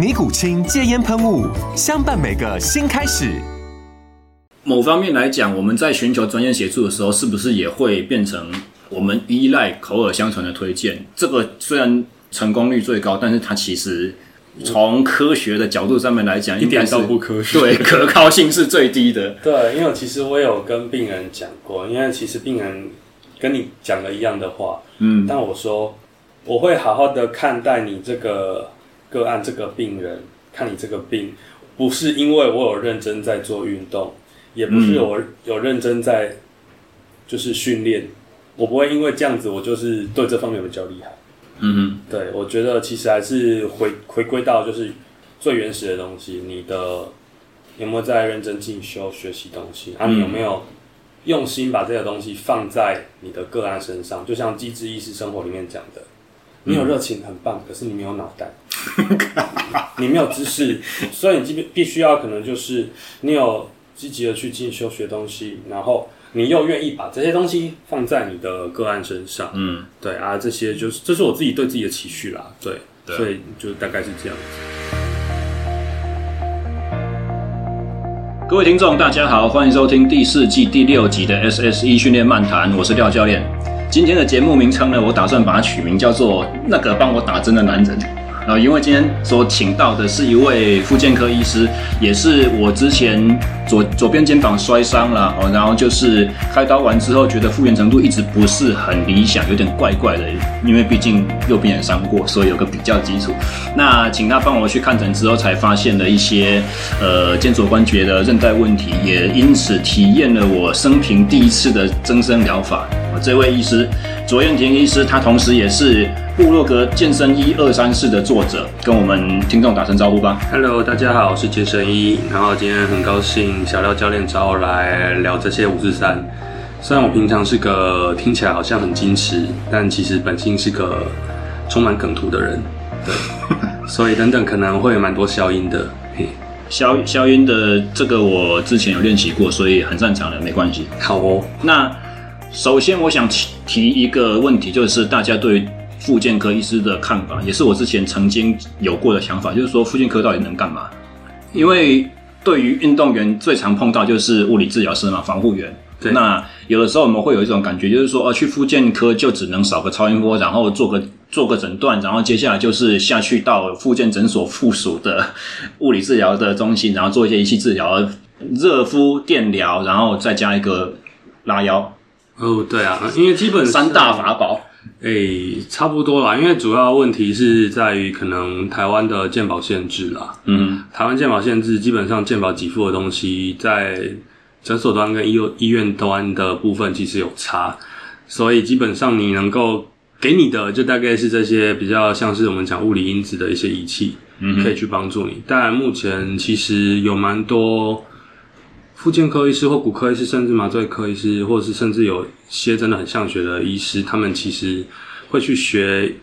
尼古清戒烟喷雾，相伴每个新开始。某方面来讲，我们在寻求专业协助的时候，是不是也会变成我们依赖口耳相传的推荐？这个虽然成功率最高，但是它其实从科学的角度上面来讲，一点都不科学。对，可靠性是最低的。对，因为其实我有跟病人讲过，因为其实病人跟你讲了一样的话，嗯，但我说我会好好的看待你这个。个案这个病人看你这个病，不是因为我有认真在做运动，也不是我有认真在就是训练，我不会因为这样子我就是对这方面比较厉害。嗯哼，对，我觉得其实还是回回归到就是最原始的东西，你的有没有在认真进修学习东西？啊，你有没有用心把这个东西放在你的个案身上？就像《机智意识生活》里面讲的。你有热情很棒，可是你没有脑袋，你没有知识，所以你必必须要可能就是你有积极的去进修学东西，然后你又愿意把这些东西放在你的个案身上，嗯，对啊，这些就是这是我自己对自己的期许啦，对，对，所以就大概是这样子。各位听众，大家好，欢迎收听第四季第六集的 SSE 训练漫谈，我是廖教练。今天的节目名称呢，我打算把它取名叫做“那个帮我打针的男人”。啊，因为今天所请到的是一位复健科医师，也是我之前左左边肩膀摔伤了哦，然后就是开刀完之后觉得复原程度一直不是很理想，有点怪怪的，因为毕竟右边也伤过，所以有个比较基础。那请他帮我去看诊之后，才发现了一些呃肩左关节的韧带问题，也因此体验了我生平第一次的增生疗法。这位医师卓彦廷医师，他同时也是部落格健身一二三四的作者，跟我们听众打声招呼吧。Hello，大家好，我是健身一。然后今天很高兴小廖教练找我来聊这些五四三。虽然我平常是个听起来好像很矜持，但其实本性是个充满梗图的人。对，所以等等可能会有蛮多消音的。嘿，消消音的这个我之前有练习过，所以很擅长的，没关系。好哦，那。首先，我想提一个问题，就是大家对复健科医师的看法，也是我之前曾经有过的想法，就是说复健科到底能干嘛？因为对于运动员最常碰到就是物理治疗师嘛，防护员。对。那有的时候我们会有一种感觉，就是说，呃，去复健科就只能扫个超音波，然后做个做个诊断，然后接下来就是下去到复健诊所附属的物理治疗的中心，然后做一些仪器治疗，热敷、电疗，然后再加一个拉腰。哦，对啊，因为基本三大法宝，诶，差不多啦。因为主要问题是在于可能台湾的健保限制啦。嗯，台湾健保限制，基本上健保给付的东西，在诊所端跟医院医院端的部分其实有差，所以基本上你能够给你的，就大概是这些比较像是我们讲物理因子的一些仪器，嗯，可以去帮助你。但目前其实有蛮多。复健科医师或骨科医师，甚至麻醉科医师，或者是甚至有些真的很像学的医师，他们其实会去学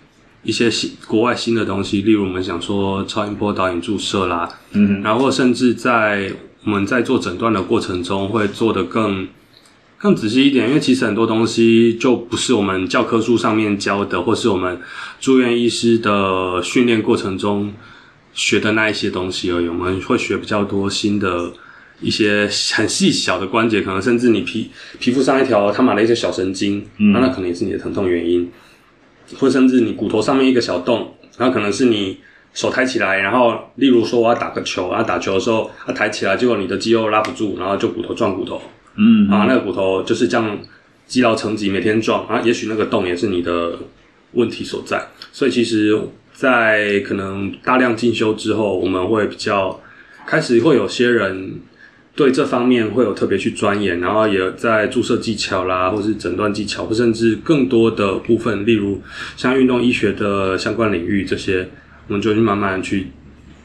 一些新国外新的东西，例如我们想说超音波导引注射啦，嗯，然后甚至在我们在做诊断的过程中，会做得更更仔细一点，因为其实很多东西就不是我们教科书上面教的，或是我们住院医师的训练过程中学的那一些东西而已，我们会学比较多新的。一些很细小的关节，可能甚至你皮皮肤上一条他妈的一些小神经，嗯，那那可能也是你的疼痛原因，或甚至你骨头上面一个小洞，然后可能是你手抬起来，然后例如说我要打个球，然后打球的时候，它抬起来，结果你的肌肉拉不住，然后就骨头撞骨头，嗯啊，那个骨头就是这样积劳成疾，每天撞啊，也许那个洞也是你的问题所在。所以其实，在可能大量进修之后，我们会比较开始会有些人。对这方面会有特别去钻研，然后也在注射技巧啦，或是诊断技巧，或甚至更多的部分，例如像运动医学的相关领域这些，我们就去慢慢去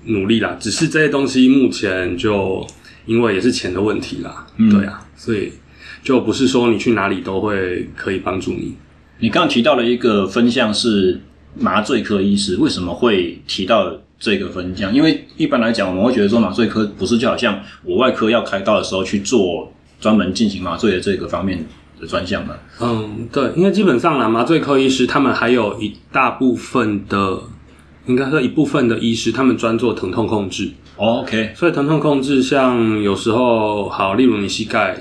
努力啦。只是这些东西目前就因为也是钱的问题啦，嗯、对啊，所以就不是说你去哪里都会可以帮助你。你刚刚提到了一个分项是麻醉科医师，为什么会提到？这个分项，因为一般来讲，我们会觉得说麻醉科不是就好像我外科要开刀的时候去做专门进行麻醉的这个方面的专项嘛？嗯，对，因为基本上呢，麻醉科医师他们还有一大部分的，应该说一部分的医师，他们专做疼痛控制。哦，OK，所以疼痛控制，像有时候好，例如你膝盖，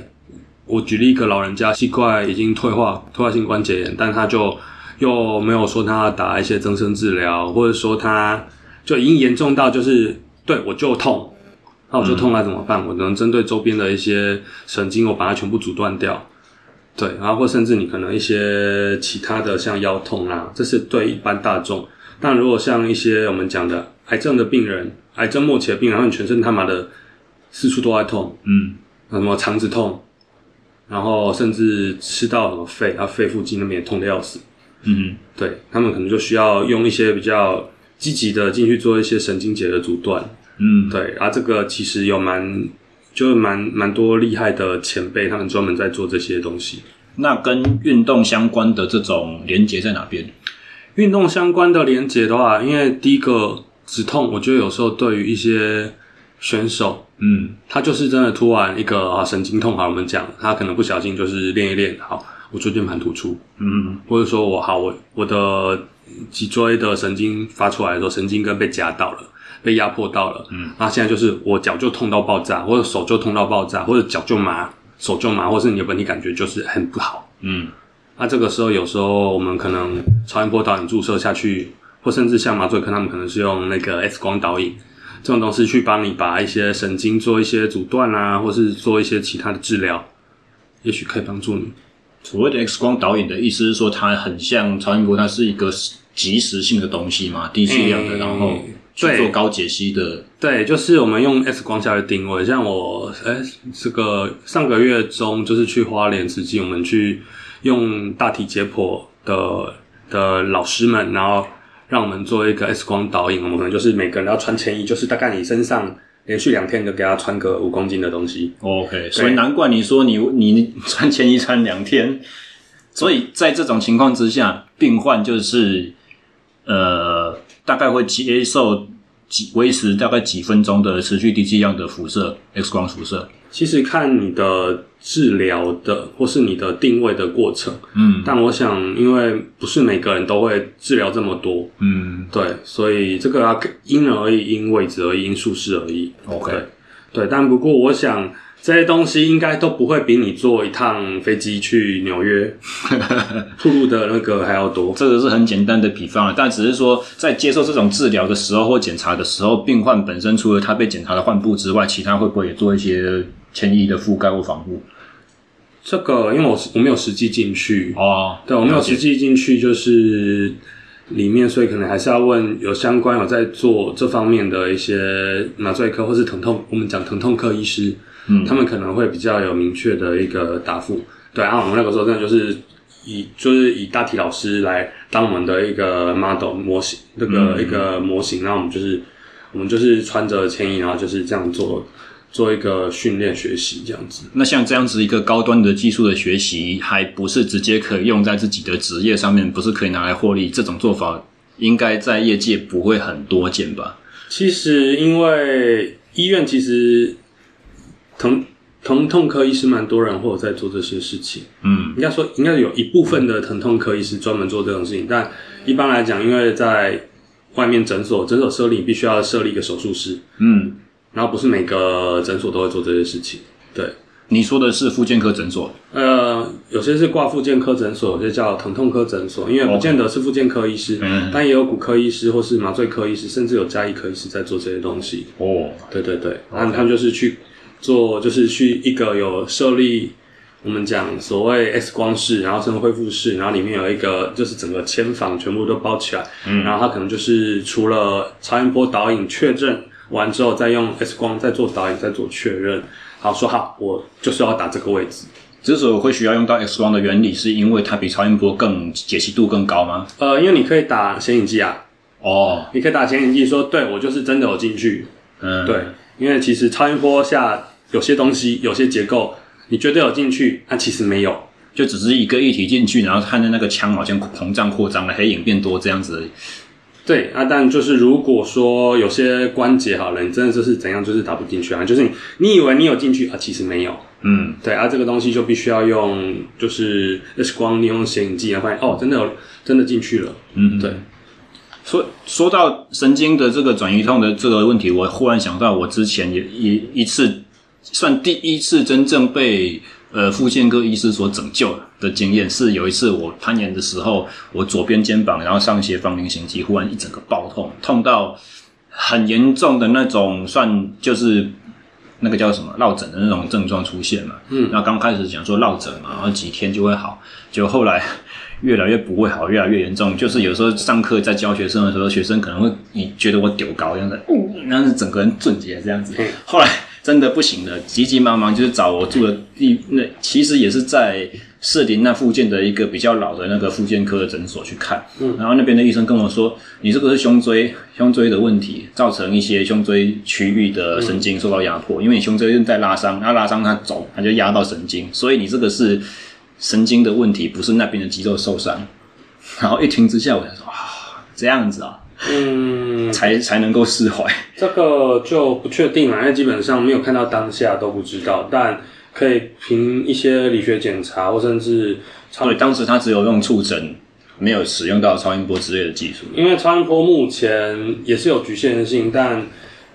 我举例一个老人家，膝盖已经退化，退化性关节炎，但他就又没有说他要打一些增生治疗，或者说他。就已经严重到就是对我就痛，那我就痛了怎么办？嗯、我能针对周边的一些神经，我把它全部阻断掉。对，然后或甚至你可能一些其他的像腰痛啊，这是对一般大众。但如果像一些我们讲的癌症的病人，癌症末期的病人，然后你全身他妈的四处都在痛，嗯，什么肠子痛，然后甚至吃到什么肺，啊肺附近那边也痛得要死，嗯哼，对，他们可能就需要用一些比较。积极的进去做一些神经节的阻断，嗯，对，啊，这个其实有蛮，就蛮蛮多厉害的前辈，他们专门在做这些东西。那跟运动相关的这种连接在哪边？运动相关的连接的话，因为第一个止痛，我觉得有时候对于一些选手，嗯，他就是真的突然一个啊神经痛，好，我们讲，他可能不小心就是练一练，好，我椎间盘突出，嗯，或者说我好，我我的。脊椎的神经发出来的时候，神经根被夹到了，被压迫到了。嗯，那现在就是我脚就痛到爆炸，或者手就痛到爆炸，或者脚就麻，手就麻，或是你的本体感觉就是很不好。嗯，那这个时候有时候我们可能超音波导引注射下去，或甚至像麻醉科他们可能是用那个 X 光导引这种东西去帮你把一些神经做一些阻断啊，或是做一些其他的治疗，也许可以帮助你。所谓的 X 光导引的意思是说，它很像超音波，它是一个。即时性的东西嘛，低剂量的，嗯、然后去做高解析的。对，就是我们用 X 光下来定位。像我，哎、欸，这个上个月中就是去花莲慈济，我们去用大体解剖的的老师们，然后让我们做一个 X 光导引。我们可能就是每个人要穿铅衣，就是大概你身上连续两天就给他穿个五公斤的东西。OK，所以难怪你说你你穿铅衣穿两天。所以在这种情况之下，病患就是。呃，大概会接受几维持大概几分钟的持续低剂量的辐射 X 光辐射。其实看你的治疗的或是你的定位的过程，嗯，但我想，因为不是每个人都会治疗这么多，嗯，对，所以这个要因人而异，因位置而异，因术式而异。OK，对，对，但不过我想。这些东西应该都不会比你坐一趟飞机去纽约 吐露的那个还要多。这个是很简单的比方啊，但只是说在接受这种治疗的时候或检查的时候，病患本身除了他被检查的患部之外，其他会不会也做一些迁移的覆盖或防护？这个因为我我没有实际进去哦，对，我没有实际进去，就是里面，所以可能还是要问有相关有在做这方面的一些麻醉科或是疼痛，我们讲疼痛科医师。嗯，他们可能会比较有明确的一个答复。对，然后我们那个时候真的就是以就是以大体老师来当我们的一个 model 模型，那个一个模型，然后我们就是我们就是穿着铅衣，然后就是这样做做一个训练学习这样子。那像这样子一个高端的技术的学习，还不是直接可以用在自己的职业上面，不是可以拿来获利？这种做法应该在业界不会很多见吧？其实因为医院其实。疼疼痛科医师蛮多人或者在做这些事情，嗯，应该说应该有一部分的疼痛科医师专门做这种事情，但一般来讲，因为在外面诊所诊所设立必须要设立一个手术室，嗯，然后不是每个诊所都会做这些事情。对，你说的是复健科诊所？呃，有些是挂复健科诊所，有些叫疼痛科诊所，因为不见得是复健科医师，嗯，但也有骨科医师或是麻醉科医师，甚至有加医科医师在做这些东西。哦，对对对，然后他们就是去。做就是去一个有设立我们讲所谓 X 光室，然后生恢复室，然后里面有一个就是整个牵房全部都包起来，嗯，然后它可能就是除了超音波导引确认完之后，再用 X 光再做导引再做确认，好说好，我就是要打这个位置。之所以会需要用到 X 光的原理，是因为它比超音波更解析度更高吗？呃，因为你可以打显影剂啊，哦，你可以打显影剂，说对我就是真的有进去，嗯，对，因为其实超音波下有些东西，有些结构。你觉得有进去，那、啊、其实没有，就只是一个液体进去，然后看着那个腔好像膨胀扩张了，黑影变多这样子而已。对啊，但就是如果说有些关节好了，你真的就是怎样，就是打不进去啊，就是你你以为你有进去啊，其实没有。嗯，对啊，这个东西就必须要用就是 X 光利用显影剂来发现哦，真的有真的进去了。嗯，对。说说到神经的这个转移痛的这个问题，我忽然想到我之前也一一次。算第一次真正被呃复健科医师所拯救的经验，是有一次我攀岩的时候，我左边肩膀然后上斜方菱形肌忽然一整个爆痛，痛到很严重的那种，算就是那个叫什么落枕的那种症状出现嘛。嗯，那刚开始讲说落枕嘛，然后几天就会好，结果后来越来越不会好，越来越严重。就是有时候上课在教学生的时候，学生可能会你觉得我丢高这样子，那是整个人顿结这样子。后来。真的不行了，急急忙忙就是找我住的地，那其实也是在士林那附近的一个比较老的那个复健科的诊所去看。嗯，然后那边的医生跟我说，你这个是胸椎胸椎的问题，造成一些胸椎区域的神经受到压迫，嗯、因为你胸椎韧带拉伤，它拉伤它走，它就压到神经，所以你这个是神经的问题，不是那边的肌肉受伤。然后一听之下，我就说啊，这样子啊。嗯，才才能够释怀。这个就不确定了，因为基本上没有看到当下都不知道，但可以凭一些理学检查或甚至超。对，当时他只有用触诊，没有使用到超音波之类的技术。因为超音波目前也是有局限性，但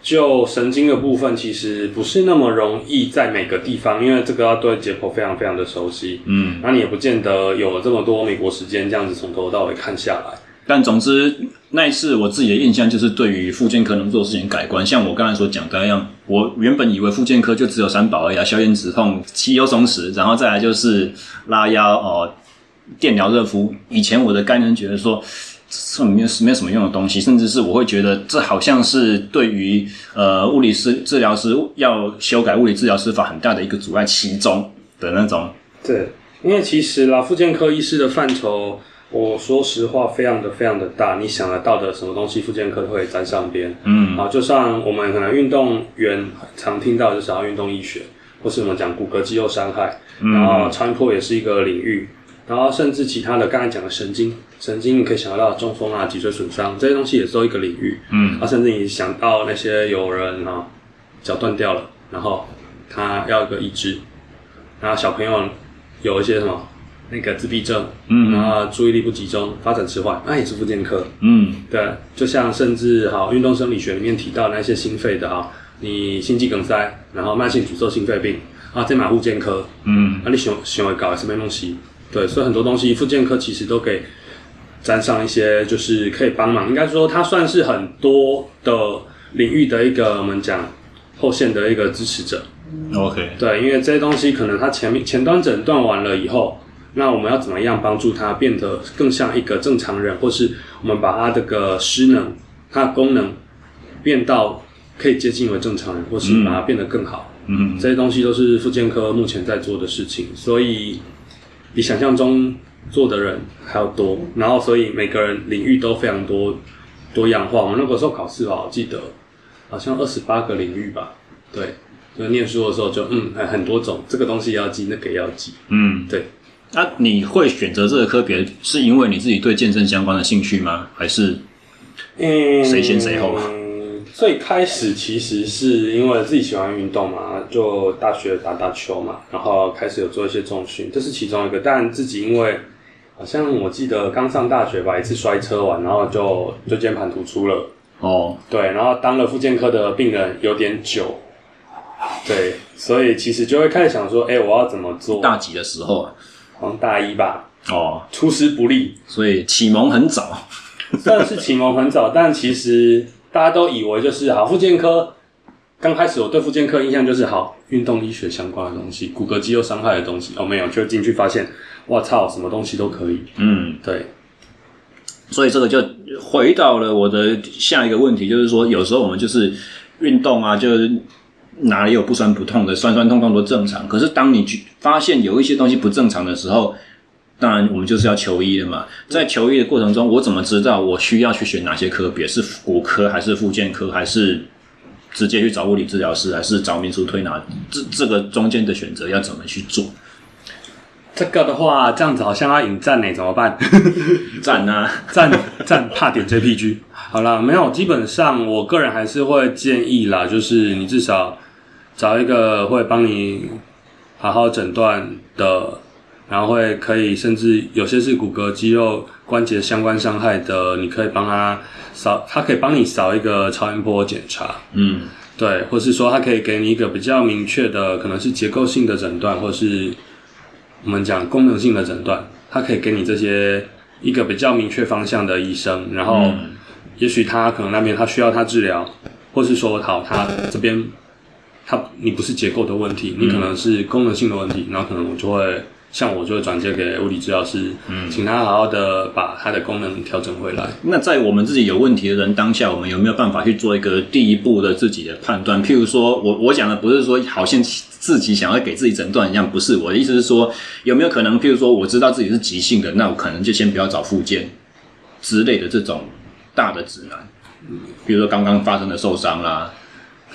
就神经的部分其实不是那么容易在每个地方，因为这个要对解剖非常非常的熟悉。嗯，那你也不见得有了这么多美国时间这样子从头到尾看下来。但总之，那一次我自己的印象就是对于复健科能做的事情改观。像我刚才所讲的那样，我原本以为复健科就只有三宝而已，消炎止痛、肌肉松弛，然后再来就是拉腰哦、电疗热敷。以前我的概念觉得说，这里面是没有什么用的东西，甚至是我会觉得这好像是对于呃物理师治疗师要修改物理治疗师法很大的一个阻碍其中的那种。对，因为其实啦，复健科医师的范畴。我说实话，非常的非常的大，你想得到的什么东西，附件科都会沾上边。嗯，啊，就像我们可能运动员常听到，就是要运动医学，或是我们讲骨骼肌肉伤害，嗯、然后超音波也是一个领域，然后甚至其他的刚才讲的神经，神经你可以想得到中风啊、脊椎损伤这些东西也是一个领域。嗯，啊，甚至你想到那些有人啊脚断掉了，然后他要一个义肢，然后小朋友有一些什么。那个自闭症，嗯，然后注意力不集中、发展迟缓，那也是复健科，嗯，对，就像甚至哈运动生理学里面提到那些心肺的哈，你心肌梗塞，然后慢性阻塞性肺病啊，这马复健科，嗯，那你想想会搞什么东西？对，所以很多东西复健科其实都给沾上一些，就是可以帮忙，应该说它算是很多的领域的一个我们讲后线的一个支持者。OK，对，因为这些东西可能它前面前端诊断完了以后。那我们要怎么样帮助他变得更像一个正常人，或是我们把他这个失能、他的功能变到可以接近为正常人，或是把它变得更好？嗯，这些东西都是复健科目前在做的事情，所以比想象中做的人还要多。然后，所以每个人领域都非常多多样化。我们那个时候考试吧，我记得好像二十八个领域吧。对，就念书的时候就嗯，还很多种，这个东西要记，那个也要记。嗯，对。那、啊、你会选择这个科别，是因为你自己对健身相关的兴趣吗？还是嗯，谁先谁后？嗯，最开始其实是因为自己喜欢运动嘛，就大学打打球嘛，然后开始有做一些重训，这是其中一个。但自己因为好像我记得刚上大学吧，一次摔车完，然后就就键盘突出了。哦，对，然后当了复健科的病人有点久，对，所以其实就会开始想说，哎、欸，我要怎么做？大几的时候啊？好像大一吧，哦，出师不利，所以启蒙很早，算是启蒙很早，但其实大家都以为就是好复健科，刚开始我对复健科印象就是好运动医学相关的东西，骨骼肌肉伤害的东西。哦，没有，就进去发现，我操，什么东西都可以。嗯，对。所以这个就回到了我的下一个问题，就是说有时候我们就是运动啊，就是哪里有不酸不痛的，酸酸痛痛都正常。可是当你去发现有一些东西不正常的时候，当然我们就是要求医的嘛。在求医的过程中，我怎么知道我需要去选哪些科别？是骨科还是复健科，还是直接去找物理治疗师，还是找民俗推拿？这这个中间的选择要怎么去做？这个的话，这样子好像要引战呢，怎么办？战啊，战战怕点 JPG。好了，没有，基本上我个人还是会建议啦，就是你至少找一个会帮你好好诊断的，然后会可以，甚至有些是骨骼、肌肉、关节相关伤害的，你可以帮他扫，他可以帮你扫一个超音波检查。嗯，对，或是说他可以给你一个比较明确的，可能是结构性的诊断，或是。我们讲功能性的诊断，他可以给你这些一个比较明确方向的医生，然后也许他可能那边他需要他治疗，或是说好他这边他你不是结构的问题，你可能是功能性的问题，然后可能我就会。像我就会转接给物理治疗师，嗯，请他好好的把他的功能调整回来。那在我们自己有问题的人当下，我们有没有办法去做一个第一步的自己的判断？譬如说，我我讲的不是说好像自己想要给自己诊断一样，不是。我的意思是说，有没有可能，譬如说，我知道自己是急性的，那我可能就先不要找复健之类的这种大的指南。嗯，比如说刚刚发生的受伤啦，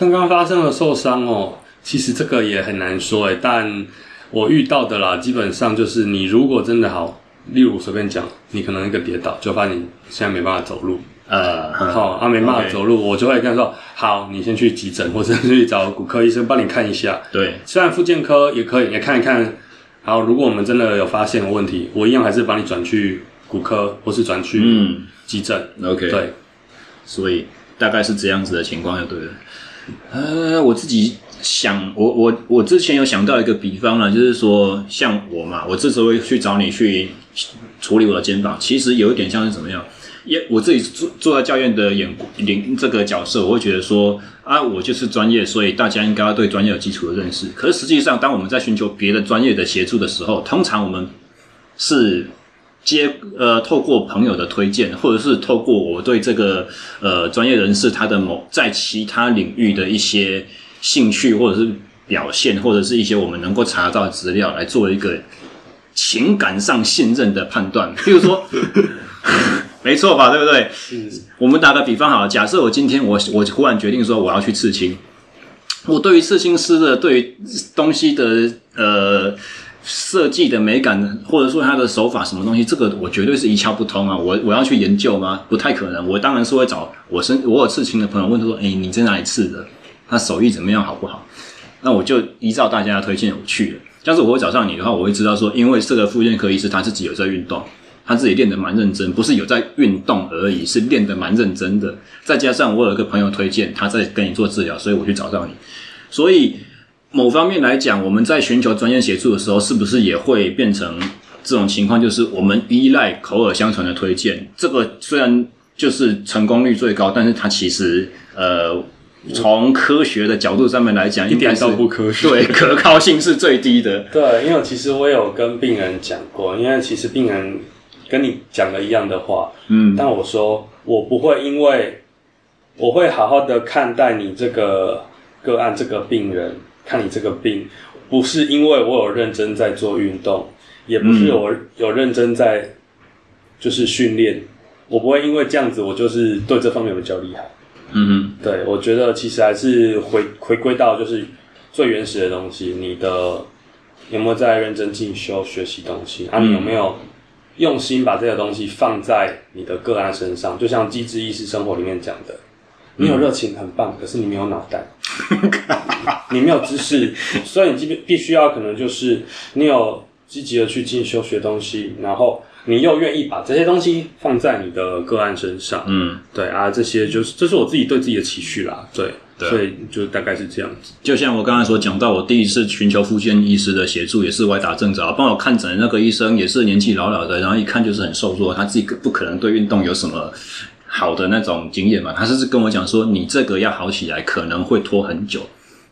刚刚发生了受伤哦，其实这个也很难说诶，但。我遇到的啦，基本上就是你如果真的好，例如随便讲，你可能一个跌倒，就发现你现在没办法走路，呃，好，啊没办法走路，okay. 我就会跟他说，好，你先去急诊或者去找骨科医生帮你看一下。对，虽然复健科也可以，也看一看。好，如果我们真的有发现问题，我一样还是帮你转去骨科或是转去急诊。嗯，OK，对，所以大概是这样子的情况就对了。呃，我自己。想我我我之前有想到一个比方呢，就是说像我嘛，我这时候会去找你去处理我的肩膀，其实有一点像是怎么样？也我自己坐坐在教练的眼领这个角色，我会觉得说啊，我就是专业，所以大家应该要对专业有基础的认识。可是实际上，当我们在寻求别的专业的协助的时候，通常我们是接呃透过朋友的推荐，或者是透过我对这个呃专业人士他的某在其他领域的一些。兴趣或者是表现，或者是一些我们能够查到资料，来做一个情感上信任的判断。譬如说，没错吧？对不对？我们打个比方好了，假设我今天我我忽然决定说我要去刺青，我对于刺青师的对于东西的呃设计的美感，或者说他的手法什么东西，这个我绝对是一窍不通啊！我我要去研究吗？不太可能。我当然是会找我身我有刺青的朋友问他说：“哎，你在哪里刺的？”他手艺怎么样，好不好？那我就依照大家的推荐我去了。要是我会找上你的话，我会知道说，因为这个复健科医师他自己有在运动，他自己练得蛮认真，不是有在运动而已，是练得蛮认真的。再加上我有一个朋友推荐，他在跟你做治疗，所以我去找到你。所以某方面来讲，我们在寻求专业协助的时候，是不是也会变成这种情况？就是我们依赖口耳相传的推荐，这个虽然就是成功率最高，但是它其实呃。从科学的角度上面来讲，一点都不科学。对，可靠性是最低的。对，因为其实我有跟病人讲过，因为其实病人跟你讲了一样的话，嗯，但我说我不会，因为我会好好的看待你这个个案，这个病人，看你这个病，不是因为我有认真在做运动，也不是我有认真在就是训练，我不会因为这样子，我就是对这方面比较厉害。嗯哼，对，我觉得其实还是回回归到就是最原始的东西，你的有没有在认真进修学习东西？啊，你有没有用心把这个东西放在你的个案身上？就像机智意识生活里面讲的，你有热情很棒，可是你没有脑袋，你没有知识，所以你必必须要可能就是你有积极的去进修学东西，然后。你又愿意把这些东西放在你的个案身上，嗯，对啊，这些就是这是我自己对自己的期许啦，对，对，所以就大概是这样子。就像我刚才所讲到，我第一次寻求复健医师的协助，也是歪打正着，帮我看诊的那个医生也是年纪老老的，然后一看就是很瘦弱，他自己不可能对运动有什么好的那种经验嘛，他是跟我讲说，你这个要好起来可能会拖很久，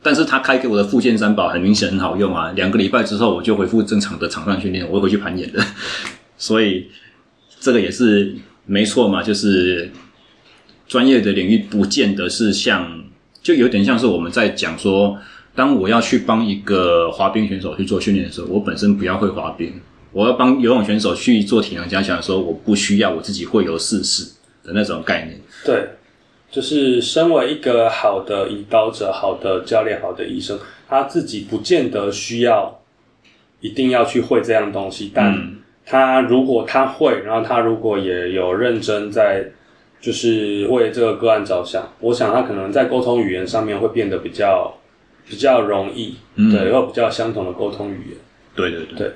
但是他开给我的复健三宝很明显很好用啊，两个礼拜之后我就恢复正常的场上训练，我会回去攀岩的，所以这个也是没错嘛，就是专业的领域不见得是像，就有点像是我们在讲说，当我要去帮一个滑冰选手去做训练的时候，我本身不要会滑冰，我要帮游泳选手去做体能加强的时候，我不需要我自己会游试试。的那种概念，对，就是身为一个好的引导者、好的教练、好的医生，他自己不见得需要一定要去会这样东西，但他如果他会，然后他如果也有认真在，就是为这个个案着想，我想他可能在沟通语言上面会变得比较比较容易，嗯、对，有比较相同的沟通语言，对对对。对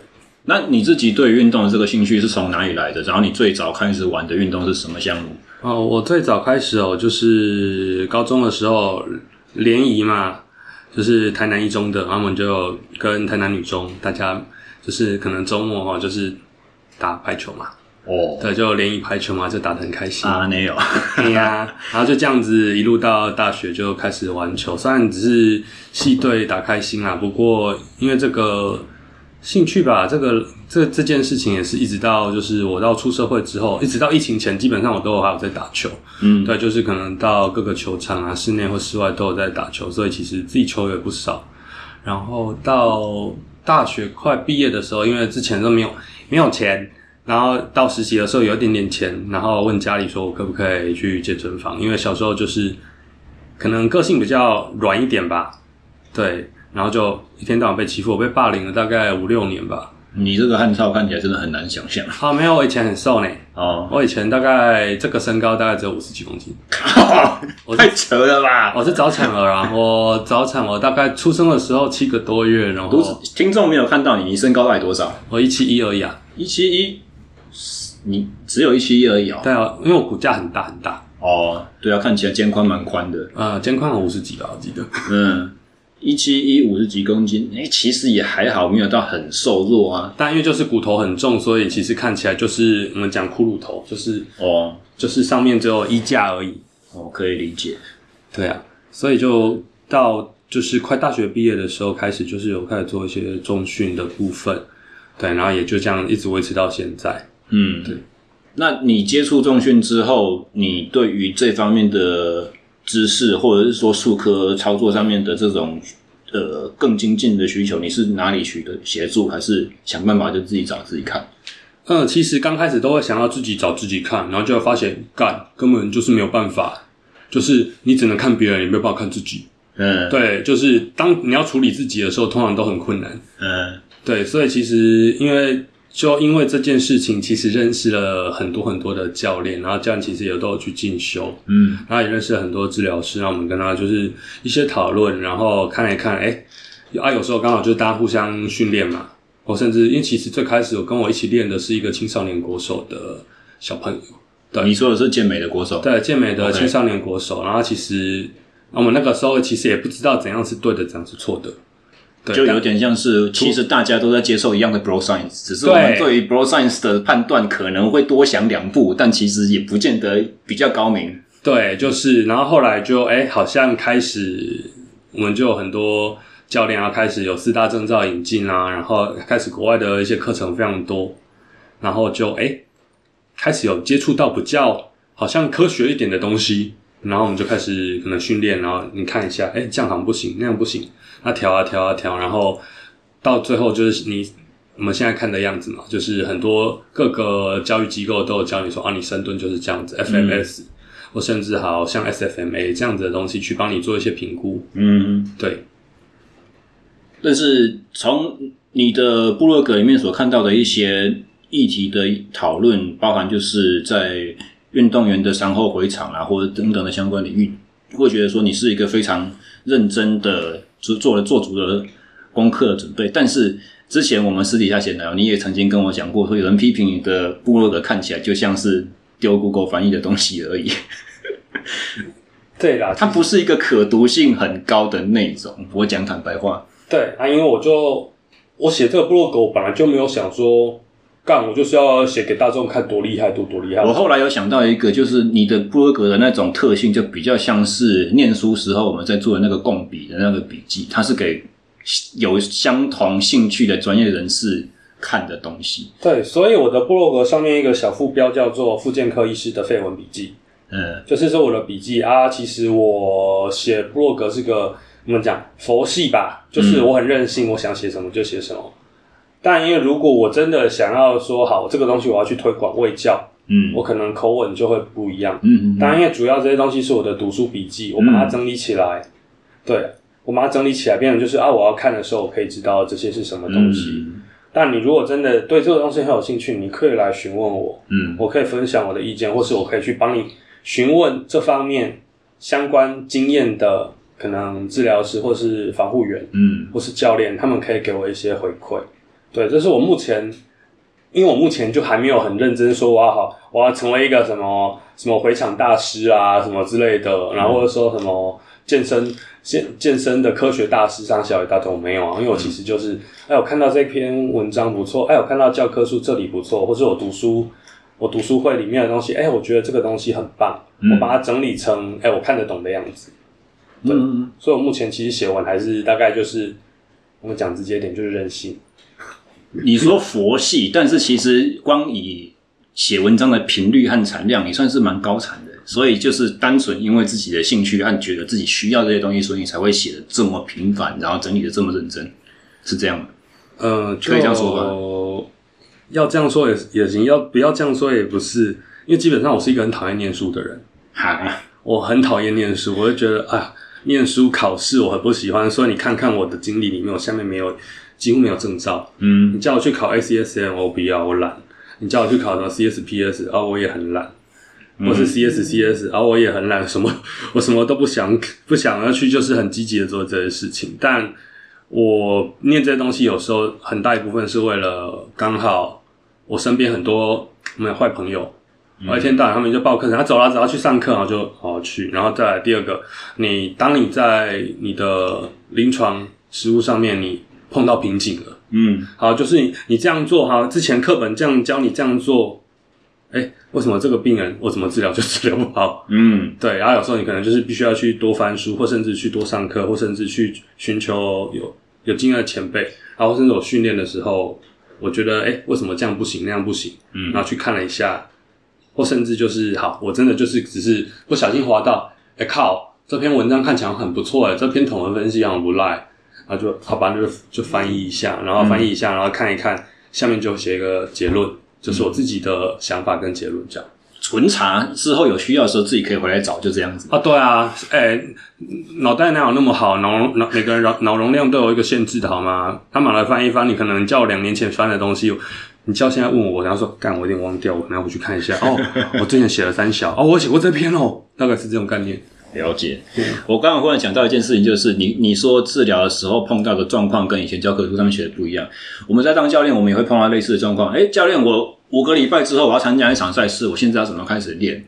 那你自己对于运动的这个兴趣是从哪里来的？然后你最早开始玩的运动是什么项目？哦，我最早开始哦，就是高中的时候联谊嘛，就是台南一中的，然后我们就跟台南女中大家就是可能周末哈，就是打排球嘛。哦，对，就联谊排球嘛，就打得很开心啊，没有，对呀，然后就这样子一路到大学就开始玩球，虽然只是系队打开心啦，不过因为这个。兴趣吧，这个这这件事情也是一直到就是我到出社会之后，一直到疫情前，基本上我都有还有在打球。嗯，对，就是可能到各个球场啊，室内或室外都有在打球，所以其实自己球也不少。然后到大学快毕业的时候，因为之前都没有没有钱，然后到实习的时候有一点点钱，然后问家里说我可不可以去健身房，因为小时候就是可能个性比较软一点吧，对。然后就一天到晚被欺负，我被霸凌了大概五六年吧。你这个汉超看起来真的很难想象。啊，没有，我以前很瘦呢。哦，我以前大概这个身高大概只有五十几公斤。我太扯了吧！我是早产儿啊，我早产，我大概出生的时候七个多月，然后听众没有看到你，你身高大概多少？我一七一而已啊，一七一，你只有一七一而已哦。对啊，因为我骨架很大很大。哦，对啊，看起来肩宽蛮宽的。呃，肩宽有五十几吧，我记得。嗯。一七一五十几公斤，哎、欸，其实也还好，没有到很瘦弱啊。但因为就是骨头很重，所以其实看起来就是我们讲骷髅头，就是哦，就是上面只有衣架而已。哦，可以理解。对啊，所以就到就是快大学毕业的时候开始，就是有开始做一些重训的部分。对，然后也就这样一直维持到现在。嗯，对。那你接触重训之后，你对于这方面的？知识或者是说术科操作上面的这种呃更精进的需求，你是哪里取得协助，还是想办法就自己找自己看？嗯，其实刚开始都会想要自己找自己看，然后就会发现干根本就是没有办法，就是你只能看别人，也没有办法看自己。嗯，对，就是当你要处理自己的时候，通常都很困难。嗯，对，所以其实因为。就因为这件事情，其实认识了很多很多的教练，然后教练其实也都有去进修，嗯，然后也认识了很多治疗师，然后我们跟他就是一些讨论，然后看一看，哎，啊，有时候刚好就是大家互相训练嘛，我甚至因为其实最开始有跟我一起练的是一个青少年国手的小朋友，对，你说的是健美的国手，对，健美的青少年国手.然后其实我们那个时候其实也不知道怎样是对的，怎样是错的。对就有点像是，其实大家都在接受一样的 bro science，只是我们对于 bro science 的判断可能会多想两步，但其实也不见得比较高明。对，就是，然后后来就，哎，好像开始，我们就有很多教练啊，开始有四大证照引进啊，然后开始国外的一些课程非常多，然后就，哎，开始有接触到比较好像科学一点的东西，然后我们就开始可能训练，然后你看一下，哎，这样好像不行，那样不行。他调啊调啊调，然后到最后就是你我们现在看的样子嘛，就是很多各个教育机构都有教你说啊，你深蹲就是这样子，FMS，或、嗯、甚至好像 SFMA 这样子的东西去帮你做一些评估。嗯，对。但是从你的部落格里面所看到的一些议题的讨论，包含就是在运动员的伤后回场啊，或者等等的相关领域，会觉得说你是一个非常认真的。做做了做足了功课的准备，但是之前我们私底下闲聊，你也曾经跟我讲过，说有人批评你的部落格看起来就像是丢 Google 翻译的东西而已。对啦，它不是一个可读性很高的内容。我讲坦白话，对啊，因为我就我写这个部落格，我本来就没有想说干，我就是要写给大众看多厉害，多多厉害。我后来有想到一个，就是你的布洛格的那种特性，就比较像是念书时候我们在做的那个共笔的那个笔记，它是给有相同兴趣的专业人士看的东西。对，所以我的布洛格上面一个小副标叫做“复健科医师的废文笔记”，嗯，就是说我的笔记啊，其实我写布洛格是个怎么讲佛系吧，就是我很任性，嗯、我想写什么就写什么。但因为如果我真的想要说好这个东西，我要去推广卫教，嗯，我可能口吻就会不一样，嗯，但因为主要这些东西是我的读书笔记，我把它整理起来，嗯、对，我把它整理起来，变成就是啊，我要看的时候，我可以知道这些是什么东西。嗯、但你如果真的对这个东西很有兴趣，你可以来询问我，嗯，我可以分享我的意见，或是我可以去帮你询问这方面相关经验的可能治疗师或是防护员，嗯，或是教练，他们可以给我一些回馈。对，这是我目前，因为我目前就还没有很认真说我要好，我要成为一个什么什么回场大师啊，什么之类的，然后或者说什么健身健健身的科学大师，上小一大都没有啊。因为我其实就是，哎，我看到这篇文章不错，哎，我看到教科书这里不错，或者我读书，我读书会里面的东西，哎，我觉得这个东西很棒，我把它整理成，哎，我看得懂的样子。对，所以我目前其实写完还是大概就是，我们讲直接点，就是任性。你说佛系，但是其实光以写文章的频率和产量，你算是蛮高产的。所以就是单纯因为自己的兴趣和觉得自己需要这些东西，所以你才会写的这么频繁，然后整理的这么认真，是这样吗？呃，可以这样说吧。要这样说也也行，要不要这样说也不是，因为基本上我是一个很讨厌念书的人。哈，我很讨厌念书，我就觉得啊，念书考试我很不喜欢。所以你看看我的经历里面，我下面没有。几乎没有证照，嗯，你叫我去考 ACSM，我不要，我懒。你叫我去考什么 CSPS，啊，我也很懒。或是 CSCS，啊，我也很懒，什么 我什么都不想，不想要去，就是很积极的做这些事情。但我念这些东西，有时候很大一部分是为了刚好我身边很多没有坏朋友，我一天到晚他们就报课程，他走了，只要去上课，然后就好好去。然后再来第二个，你当你在你的临床实务上面，你碰到瓶颈了，嗯，好，就是你你这样做哈，之前课本这样教你这样做，哎、欸，为什么这个病人我怎么治疗就治疗不好？嗯，对，然后有时候你可能就是必须要去多翻书，或甚至去多上课，或甚至去寻求有有经验的前辈，然后甚至我训练的时候，我觉得哎、欸，为什么这样不行，那样不行？嗯，然后去看了一下，或甚至就是好，我真的就是只是不小心滑到，哎、欸、靠，这篇文章看起来很不错哎，这篇统文分析好像不赖。然后就好吧，就就翻译一下，然后翻译一下，然后看一看，下面就写一个结论，就是我自己的想法跟结论这样。存查之后有需要的时候自己可以回来找，就这样子。啊，对啊，哎，脑袋哪有那么好？脑脑每个人脑脑容量都有一个限制的好吗？他马来翻一翻，你可能叫我两年前翻的东西，你叫现在问我，然后说干，我有点忘掉，我然后回去看一下。哦，我之前写了三小，哦，我写过这篇哦，大概是这种概念。了解，我刚刚忽然想到一件事情，就是你你说治疗的时候碰到的状况跟以前教科书上面写的不一样。我们在当教练，我们也会碰到类似的状况。哎，教练，我五个礼拜之后我要参加一场赛事，我现在要怎么开始练？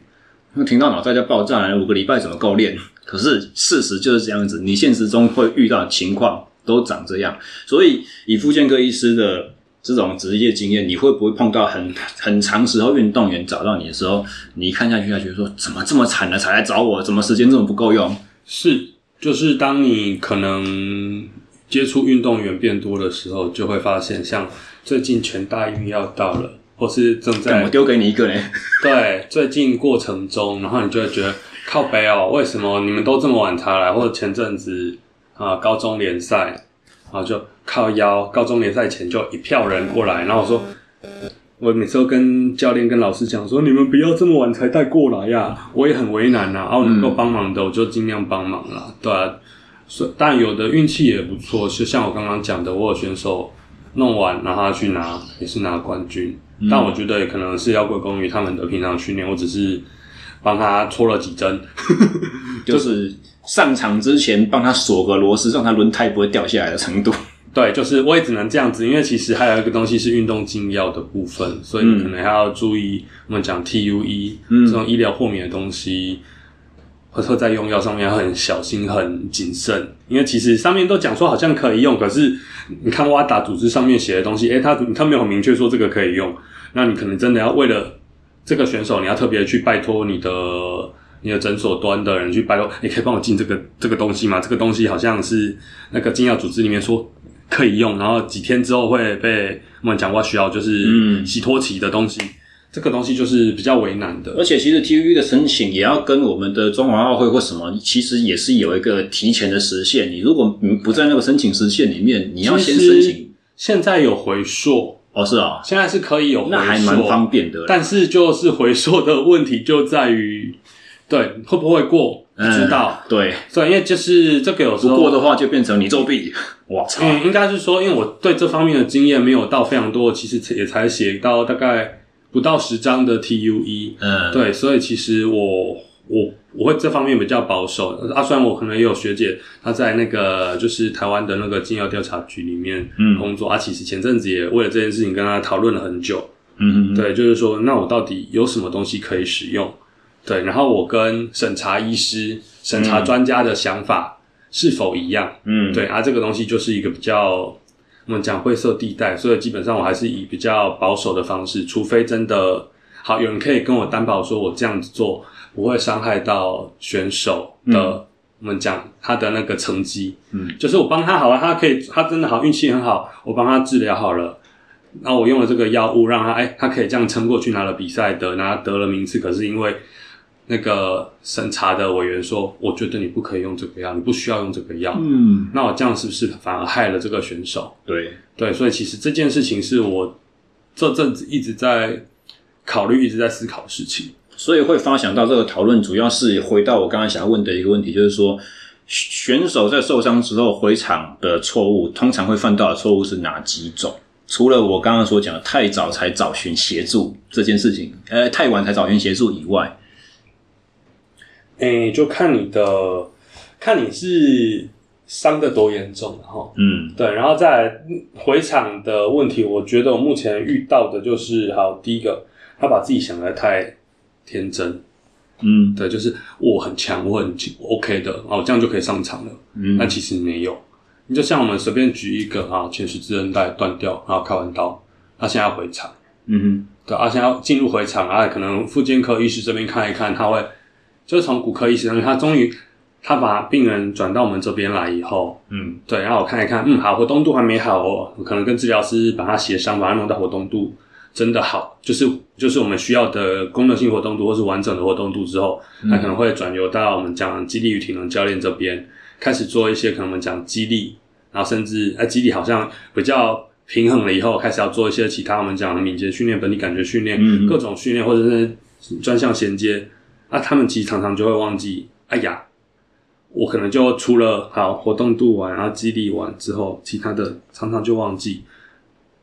那听到脑袋就爆炸了，五个礼拜怎么够练？可是事实就是这样子，你现实中会遇到的情况都长这样。所以以复健科医师的。这种职业经验，你会不会碰到很 很长时候运动员找到你的时候，你一看下去，他觉得说怎么这么惨了才来找我？怎么时间这么不够用？是，就是当你可能接触运动员变多的时候，就会发现，像最近全大运要到了，或是正在我丢给你一个呢？对，最近过程中，然后你就会觉得靠北哦，为什么你们都这么晚才来？或者前阵子啊，高中联赛。然后就靠腰，高中联赛前就一票人过来，然后我说，我每次都跟教练跟老师讲说，你们不要这么晚才带过来呀，我也很为难呐，然后能够帮忙的我就尽量帮忙啦，对啊，所但有的运气也不错，就像我刚刚讲的，我有选手弄完，然后他去拿也是拿冠军，但我觉得也可能是要归功于他们的平常训练，我只是帮他戳了几针，就是。上场之前帮他锁个螺丝，让他轮胎不会掉下来的程度。对，就是我也只能这样子，因为其实还有一个东西是运动禁药的部分，所以你可能还要注意。我们讲 TUE，嗯，这种医疗豁免的东西，或者在用药上面要很小心、很谨慎，因为其实上面都讲说好像可以用，可是你看 WADA 组织上面写的东西，诶，他他没有明确说这个可以用，那你可能真的要为了这个选手，你要特别去拜托你的你的诊所端的人去拜托，你可以帮我进这个这个东西吗？这个东西好像是那个禁药组织里面说可以用，然后几天之后会被我们讲话需要就是洗脱期的东西。嗯这个东西就是比较为难的，而且其实 TUV 的申请也要跟我们的中华奥会或什么，其实也是有一个提前的时限。你如果不在那个申请时限里面，你要先申请。现在有回溯哦，是啊，现在是可以有回溯，那还蛮方便的。但是就是回溯的问题就在于，对，会不会过？不知道，嗯、对，对，因为就是这个有时候不过的话就变成你作弊。我操，嗯，应该是说，因为我对这方面的经验没有到非常多，其实也才写到大概。不到十张的 TUE，嗯，对，所以其实我我我会这方面比较保守。啊，虽然我可能也有学姐，她在那个就是台湾的那个禁药调查局里面工作，嗯，啊，其实前阵子也为了这件事情跟她讨论了很久，嗯嗯，对，就是说，那我到底有什么东西可以使用？对，然后我跟审查医师、审查专家的想法是否一样？嗯，对，啊，这个东西就是一个比较。我们讲灰色地带，所以基本上我还是以比较保守的方式，除非真的好，有人可以跟我担保说，我这样子做不会伤害到选手的。嗯、我们讲他的那个成绩，嗯，就是我帮他好了，他可以，他真的好，运气很好，我帮他治疗好了，然后我用了这个药物让他，哎，他可以这样撑过去，拿了比赛得，拿得了名次，可是因为。那个审查的委员说：“我觉得你不可以用这个药，你不需要用这个药。”嗯，那我这样是不是反而害了这个选手？对对，所以其实这件事情是我这阵子一直在考虑、一直在思考的事情。所以会发想到这个讨论，主要是回到我刚刚想要问的一个问题，就是说选手在受伤之后回场的错误，通常会犯到的错误是哪几种？除了我刚刚所讲的太早才找寻协助这件事情，呃，太晚才找寻协助以外。诶、欸，就看你的，看你是伤的多严重，然后，嗯，对，然后再来回场的问题，我觉得我目前遇到的就是，好，第一个，他把自己想的太天真，嗯，对，就是我很强，我很 OK 的，哦，这样就可以上场了，嗯，但其实没有，你就像我们随便举一个啊，前十字韧带断掉，然后开完刀，他现在要回场，嗯哼，对，他现在要进入回场啊，可能复健科医师这边看一看，他会。就是从骨科医生，他终于他把病人转到我们这边来以后，嗯，对，然后我看一看，嗯，好，活动度还没好哦，可能跟治疗师把他协商，把他弄到活动度真的好，就是就是我们需要的功能性活动度或是完整的活动度之后，他可能会转由到我们讲肌力与体能教练这边开始做一些可能我们讲肌力，然后甚至哎肌力好像比较平衡了以后，开始要做一些其他我们讲的敏捷训练、本体感觉训练、嗯、各种训练或者是专项衔接。那、他们其实常常就会忘记，哎呀，我可能就除了好活动度完，然后激励完之后，其他的常常就忘记，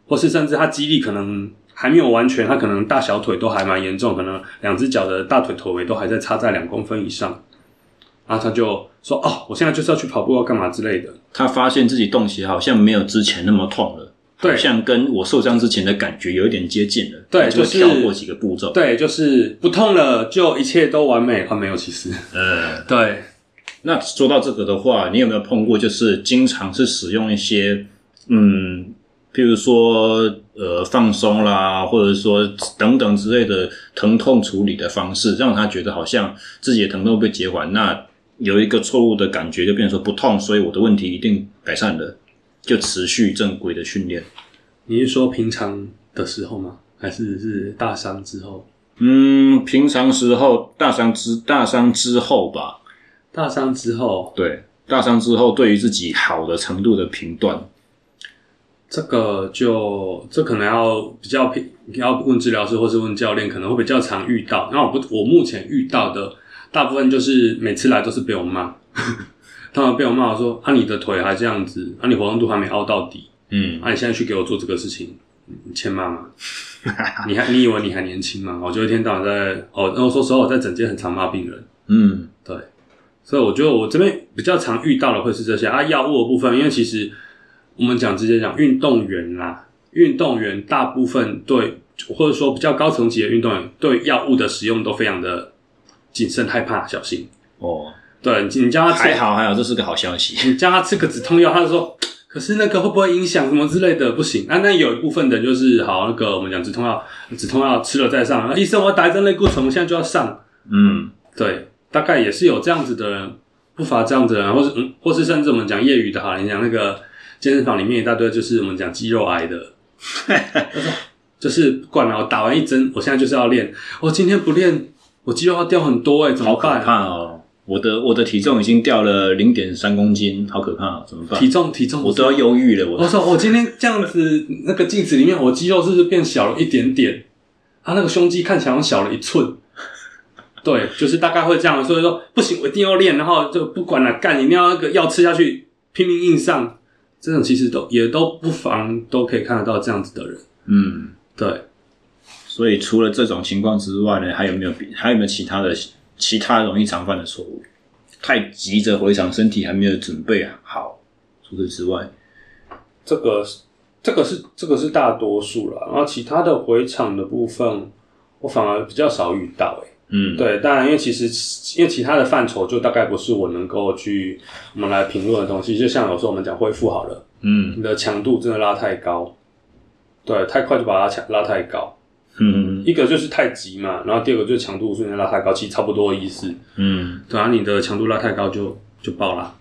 或是甚至他肌力可能还没有完全，他可能大小腿都还蛮严重，可能两只脚的大腿腿围都还在差在两公分以上，然后他就说：“哦，我现在就是要去跑步，要干嘛之类的。”他发现自己动起来好像没有之前那么痛了。对，像跟我受伤之前的感觉有一点接近了。对，就是跳过几个步骤。对，就是不痛了，就一切都完美。啊，没有，其实，呃，对。那说到这个的话，你有没有碰过，就是经常是使用一些，嗯，譬如说，呃，放松啦，或者说等等之类的疼痛处理的方式，让他觉得好像自己的疼痛被减缓，那有一个错误的感觉，就变成说不痛，所以我的问题一定改善了。就持续正规的训练。你是说平常的时候吗？还是是大伤之后？嗯，平常时候，大伤之大伤之后吧。大伤之后，对，大伤之后，对于自己好的程度的评断，这个就这可能要比较平，要问治疗师或是问教练，可能会比较常遇到。那我不，我目前遇到的大部分就是每次来都是被我骂。他们被我骂说：“啊，你的腿还这样子，啊，你活动度还没凹到底，嗯，啊，你现在去给我做这个事情，你欠骂吗？你还你以为你还年轻吗？我就一天到晚在哦，然后说实话，我在整间很常骂病人，嗯，对，所以我觉得我这边比较常遇到的会是这些啊，药物的部分，因为其实我们讲直接讲运动员啦，运动员大部分对或者说比较高层级的运动员对药物的使用都非常的谨慎、害怕、小心。”哦，对，你叫他吃还好还好，这是个好消息。你叫他吃个止痛药，他就说，可是那个会不会影响什么之类的？不行。啊，那有一部分的就是好，那个我们讲止痛药，止痛药吃了再上。啊、医生，我打一针类固醇，我现在就要上。嗯，对，大概也是有这样子的人，不乏这样子的人，或是嗯，或是甚至我们讲业余的哈，你讲那个健身房里面一大堆，就是我们讲肌肉癌的，就是不管了，我打完一针，我现在就是要练，我今天不练。我肌肉要掉很多哎、欸，怎么办？好可怕哦！我的我的体重已经掉了零点三公斤，好可怕、哦！怎么办？体重体重，我都要忧郁了。我我说我今天这样子，那个镜子里面，我肌肉是不是变小了一点点？他、啊、那个胸肌看起来好像小了一寸。对，就是大概会这样。所以说不行，我一定要练，然后就不管了，干一定要那个药吃下去，拼命硬上。这种其实都也都不妨都可以看得到这样子的人。嗯，对。所以除了这种情况之外呢，还有没有还有没有其他的其他容易常犯的错误？太急着回场，身体还没有准备好。除此之外，这个这个是这个是大多数了。然后其他的回场的部分，我反而比较少遇到。诶嗯，对，当然因为其实因为其他的范畴就大概不是我能够去我们来评论的东西。就像有时候我们讲恢复好了，嗯，你的强度真的拉太高，对，太快就把它强拉太高。嗯，一个就是太急嘛，然后第二个就是强度瞬间拉太高，其实差不多的意思。嗯，对啊，你的强度拉太高就就爆了，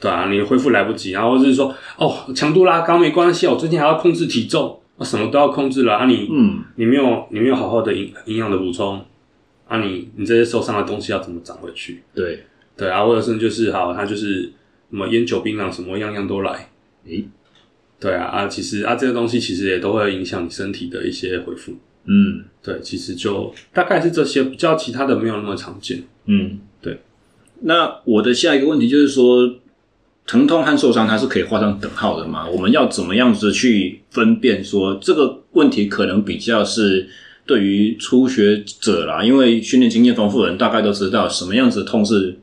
对啊，你恢复来不及，然后就是说哦，强度拉高没关系，我最近还要控制体重，我什么都要控制了啊你，你嗯，你没有你没有好好的营营养的补充，啊你你这些受伤的东西要怎么长回去？对对啊，或者是就是好，他就是什么烟酒槟榔什么样样都来，诶。对啊，啊，其实啊，这个东西其实也都会影响你身体的一些恢复。嗯，对，其实就大概是这些，比较其他的没有那么常见。嗯，对。那我的下一个问题就是说，疼痛和受伤它是可以画上等号的吗？我们要怎么样子去分辨说这个问题可能比较是对于初学者啦，因为训练经验丰富的人大概都知道什么样子的痛是。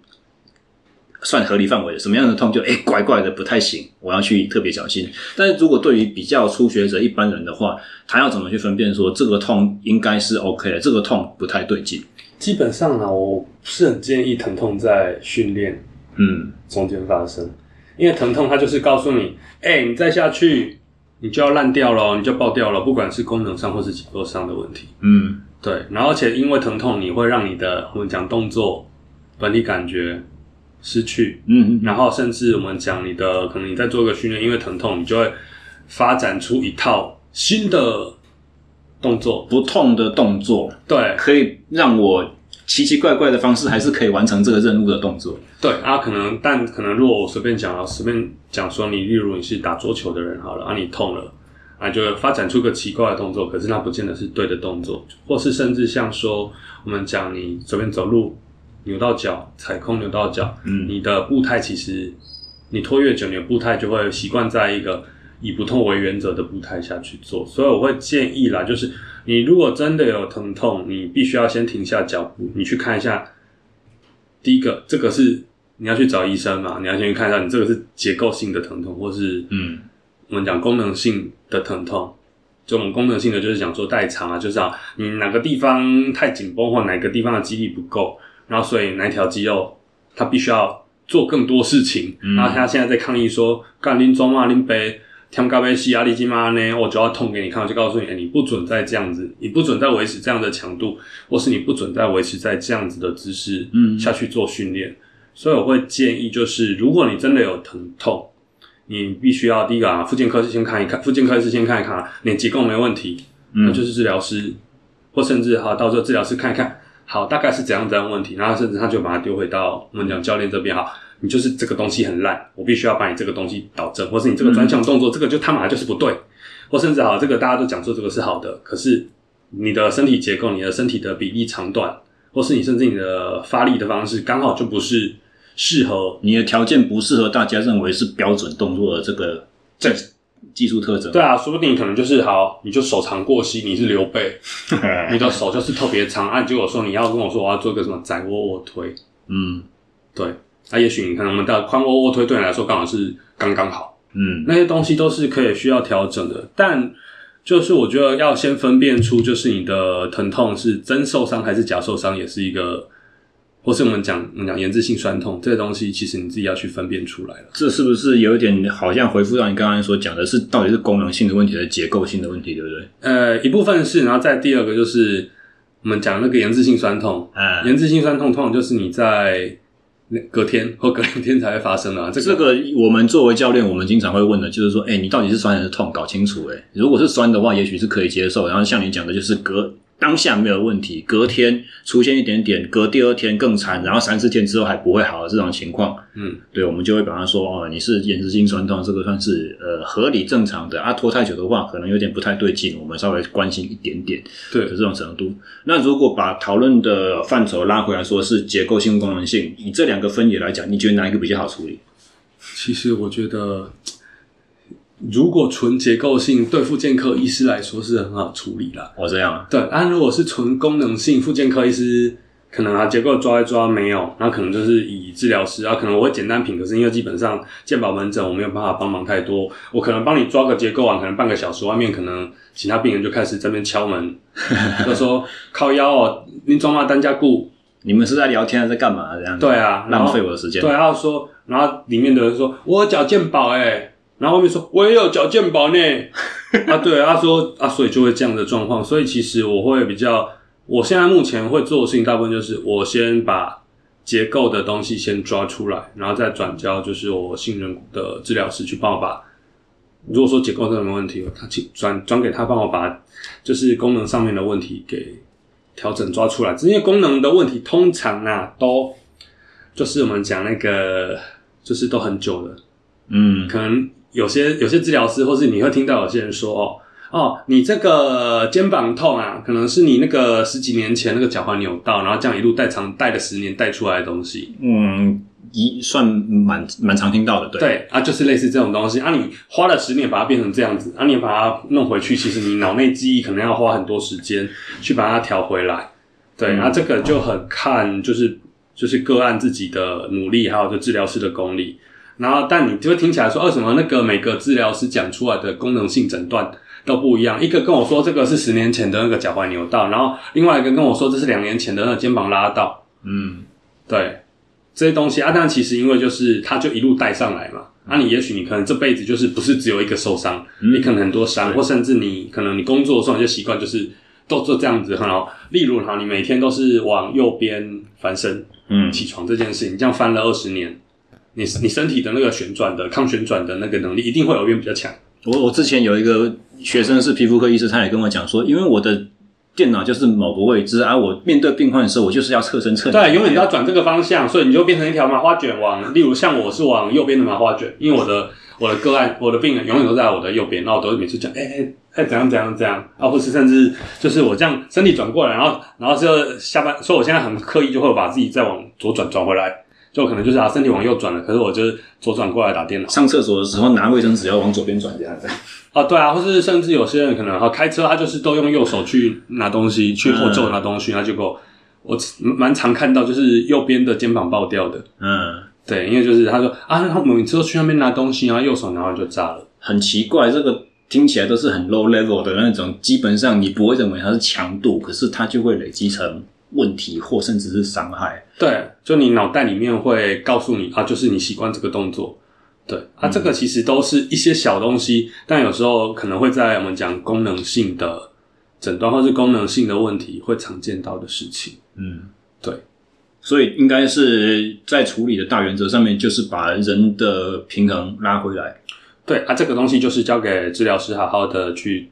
算合理范围的，什么样的痛就哎、欸、怪怪的不太行，我要去特别小心。但是如果对于比较初学者一般人的话，他要怎么去分辨说这个痛应该是 OK 的，这个痛不太对劲？基本上呢，我不是很建议疼痛在训练嗯中间发生，嗯、因为疼痛它就是告诉你，哎、欸、你再下去你就要烂掉了，你就爆掉了，不管是功能上或是结构上的问题。嗯，对。然后而且因为疼痛，你会让你的我们讲动作本体感觉。失去，嗯，然后甚至我们讲你的，可能你在做一个训练，因为疼痛，你就会发展出一套新的动作，不痛的动作，对，可以让我奇奇怪怪的方式还是可以完成这个任务的动作，对啊，可能，但可能如果我随便讲啊，随便讲说你，例如你是打桌球的人好了，啊，你痛了，啊，就会发展出个奇怪的动作，可是那不见得是对的动作，或是甚至像说我们讲你随便走路。扭到脚，踩空扭到脚，嗯，你的步态其实你拖越久，你的步态就会习惯在一个以不痛为原则的步态下去做。所以我会建议啦，就是你如果真的有疼痛，你必须要先停下脚步，你去看一下。第一个，这个是你要去找医生嘛？你要先去看一下，你这个是结构性的疼痛，或是嗯，我们讲功能性的疼痛。就我们功能性的，就是讲说代偿啊，就是啊，你哪个地方太紧绷，或哪个地方的肌力不够。然后，所以哪一条肌肉，他必须要做更多事情。嗯、然后他现在在抗议说：“干拎中啊，林北天高杯西压力筋嘛呢，我就要痛给你看，我就告诉你，哎，你不准再这样子，你不准再维持这样的强度，或是你不准再维持在这样子的姿势，嗯，下去做训练。所以我会建议，就是如果你真的有疼痛，你必须要第一个啊，复健科是先看一看，复健科是先看一看，你结构没问题，嗯，那就是治疗师，或甚至哈，到时候治疗师看一看。好，大概是怎样怎样问题，然后甚至他就把它丢回到我们讲教练这边。好，你就是这个东西很烂，我必须要把你这个东西导正，或是你这个专项动作，这个就他妈就是不对，或甚至好，这个大家都讲说这个是好的，可是你的身体结构、你的身体的比例长短，或是你甚至你的发力的方式，刚好就不是适合你的条件，不适合大家认为是标准动作的这个这。技术特征对啊，说不定可能就是好，你就手长过膝，你是刘备，你的手就是特别长。啊，结果说你要跟我说我要做个什么窄卧卧推，嗯，对，那、啊、也许你看我们的宽卧卧推对你来说刚好是刚刚好，嗯，那些东西都是可以需要调整的。但就是我觉得要先分辨出，就是你的疼痛是真受伤还是假受伤，也是一个或是我们讲我们讲炎症性酸痛这个东西，其实你自己要去分辨出来了。这是不是有一点好像回复到你刚刚所讲的是，到底是功能性的问题还是结构性的问题，对不对？呃，一部分是，然后再第二个就是我们讲那个炎症性酸痛。嗯，延滞性酸痛通常就是你在隔天或隔两天才会发生的。这个、这个我们作为教练，我们经常会问的就是说，哎，你到底是酸还是痛？搞清楚。哎，如果是酸的话，也许是可以接受。然后像你讲的，就是隔。当下没有问题，隔天出现一点点，隔第二天更惨，然后三四天之后还不会好的这种情况，嗯，对，我们就会把它说哦，你是延迟性酸痛，这个算是呃合理正常的啊。拖太久的话，可能有点不太对劲，我们稍微关心一点点，对的这种程度。那如果把讨论的范畴拉回来说是结构性、功能性，以这两个分野来讲，你觉得哪一个比较好处理？其实我觉得。如果纯结构性，对复健科医师来说是很好处理啦。哦，这样。对，但如果是纯功能性，复健科医师可能啊结构抓一抓没有，那可能就是以治疗师啊，可能我会简单评，可是因为基本上健保门诊我没有办法帮忙太多，我可能帮你抓个结构啊，可能半个小时，外面可能其他病人就开始在那边敲门，就说靠腰哦，你装嘛单家顾，你们是在聊天还是在干嘛？这样。对啊，浪费我的时间。对，然后说，然后里面的人说，我缴健保诶然后后面说，我也有缴健保呢。啊，对，他说啊，所以就会这样的状况。所以其实我会比较，我现在目前会做的事情，大部分就是我先把结构的东西先抓出来，然后再转交，就是我信任的治疗师去帮我把。如果说结构真的没问题，他请转转给他帮我把，就是功能上面的问题给调整抓出来。因为功能的问题通常啊，都就是我们讲那个，就是都很久了，嗯，可能。有些有些治疗师，或是你会听到有些人说：“哦哦，你这个肩膀痛啊，可能是你那个十几年前那个脚踝扭到，然后这样一路带长带了十年带出来的东西。”嗯，一算蛮蛮常听到的，对对啊，就是类似这种东西啊。你花了十年把它变成这样子啊，你把它弄回去，其实你脑内记忆可能要花很多时间去把它调回来。对，然后、嗯啊、这个就很看就是就是个案自己的努力，还有就治疗师的功力。然后，但你就会听起来说，为什么那个每个治疗师讲出来的功能性诊断都不一样？一个跟我说这个是十年前的那个脚踝扭到，然后另外一个跟我说这是两年前的那个肩膀拉到。嗯，对，这些东西啊，但其实因为就是他就一路带上来嘛。那、你也许你可能这辈子就是不是只有一个受伤，嗯、你可能很多伤，或甚至你可能你工作的时候你就习惯就是都做这样子很好。例如哈，你每天都是往右边翻身，嗯，起床这件事情，这样翻了二十年。你你身体的那个旋转的抗旋转的那个能力一定会有变比较强。我我之前有一个学生是皮肤科医师，他也跟我讲说，因为我的电脑就是某个位置，而、啊、我面对病患的时候，我就是要侧身侧。对，永远都要转这个方向，所以你就变成一条麻花卷往，例如像我是往右边的麻花卷，因为我的我的个案，我的病人永远都在我的右边，那我都会每次讲，哎哎哎，怎样怎样怎样，啊，或是甚至就是我这样身体转过来，然后然后就下半，所以我现在很刻意就会把自己再往左转转回来。就可能就是啊，身体往右转了，可是我就是左转过来打电脑。上厕所的时候拿卫生纸要往左边转这样子。啊，对啊，或是甚至有些人可能哈开车，他就是都用右手去拿东西，去后座拿东西，那结果我蛮常看到就是右边的肩膀爆掉的。嗯，对，因为就是他说啊，他每次都去那边拿东西，然后右手然后就炸了。很奇怪，这个听起来都是很 low level 的那种，基本上你不会认为它是强度，可是它就会累积成。问题或甚至是伤害，对，就你脑袋里面会告诉你啊，就是你习惯这个动作，对，啊，这个其实都是一些小东西，但有时候可能会在我们讲功能性的诊断或是功能性的问题会常见到的事情，嗯，对，所以应该是在处理的大原则上面，就是把人的平衡拉回来，对，啊，这个东西就是交给治疗师好好的去。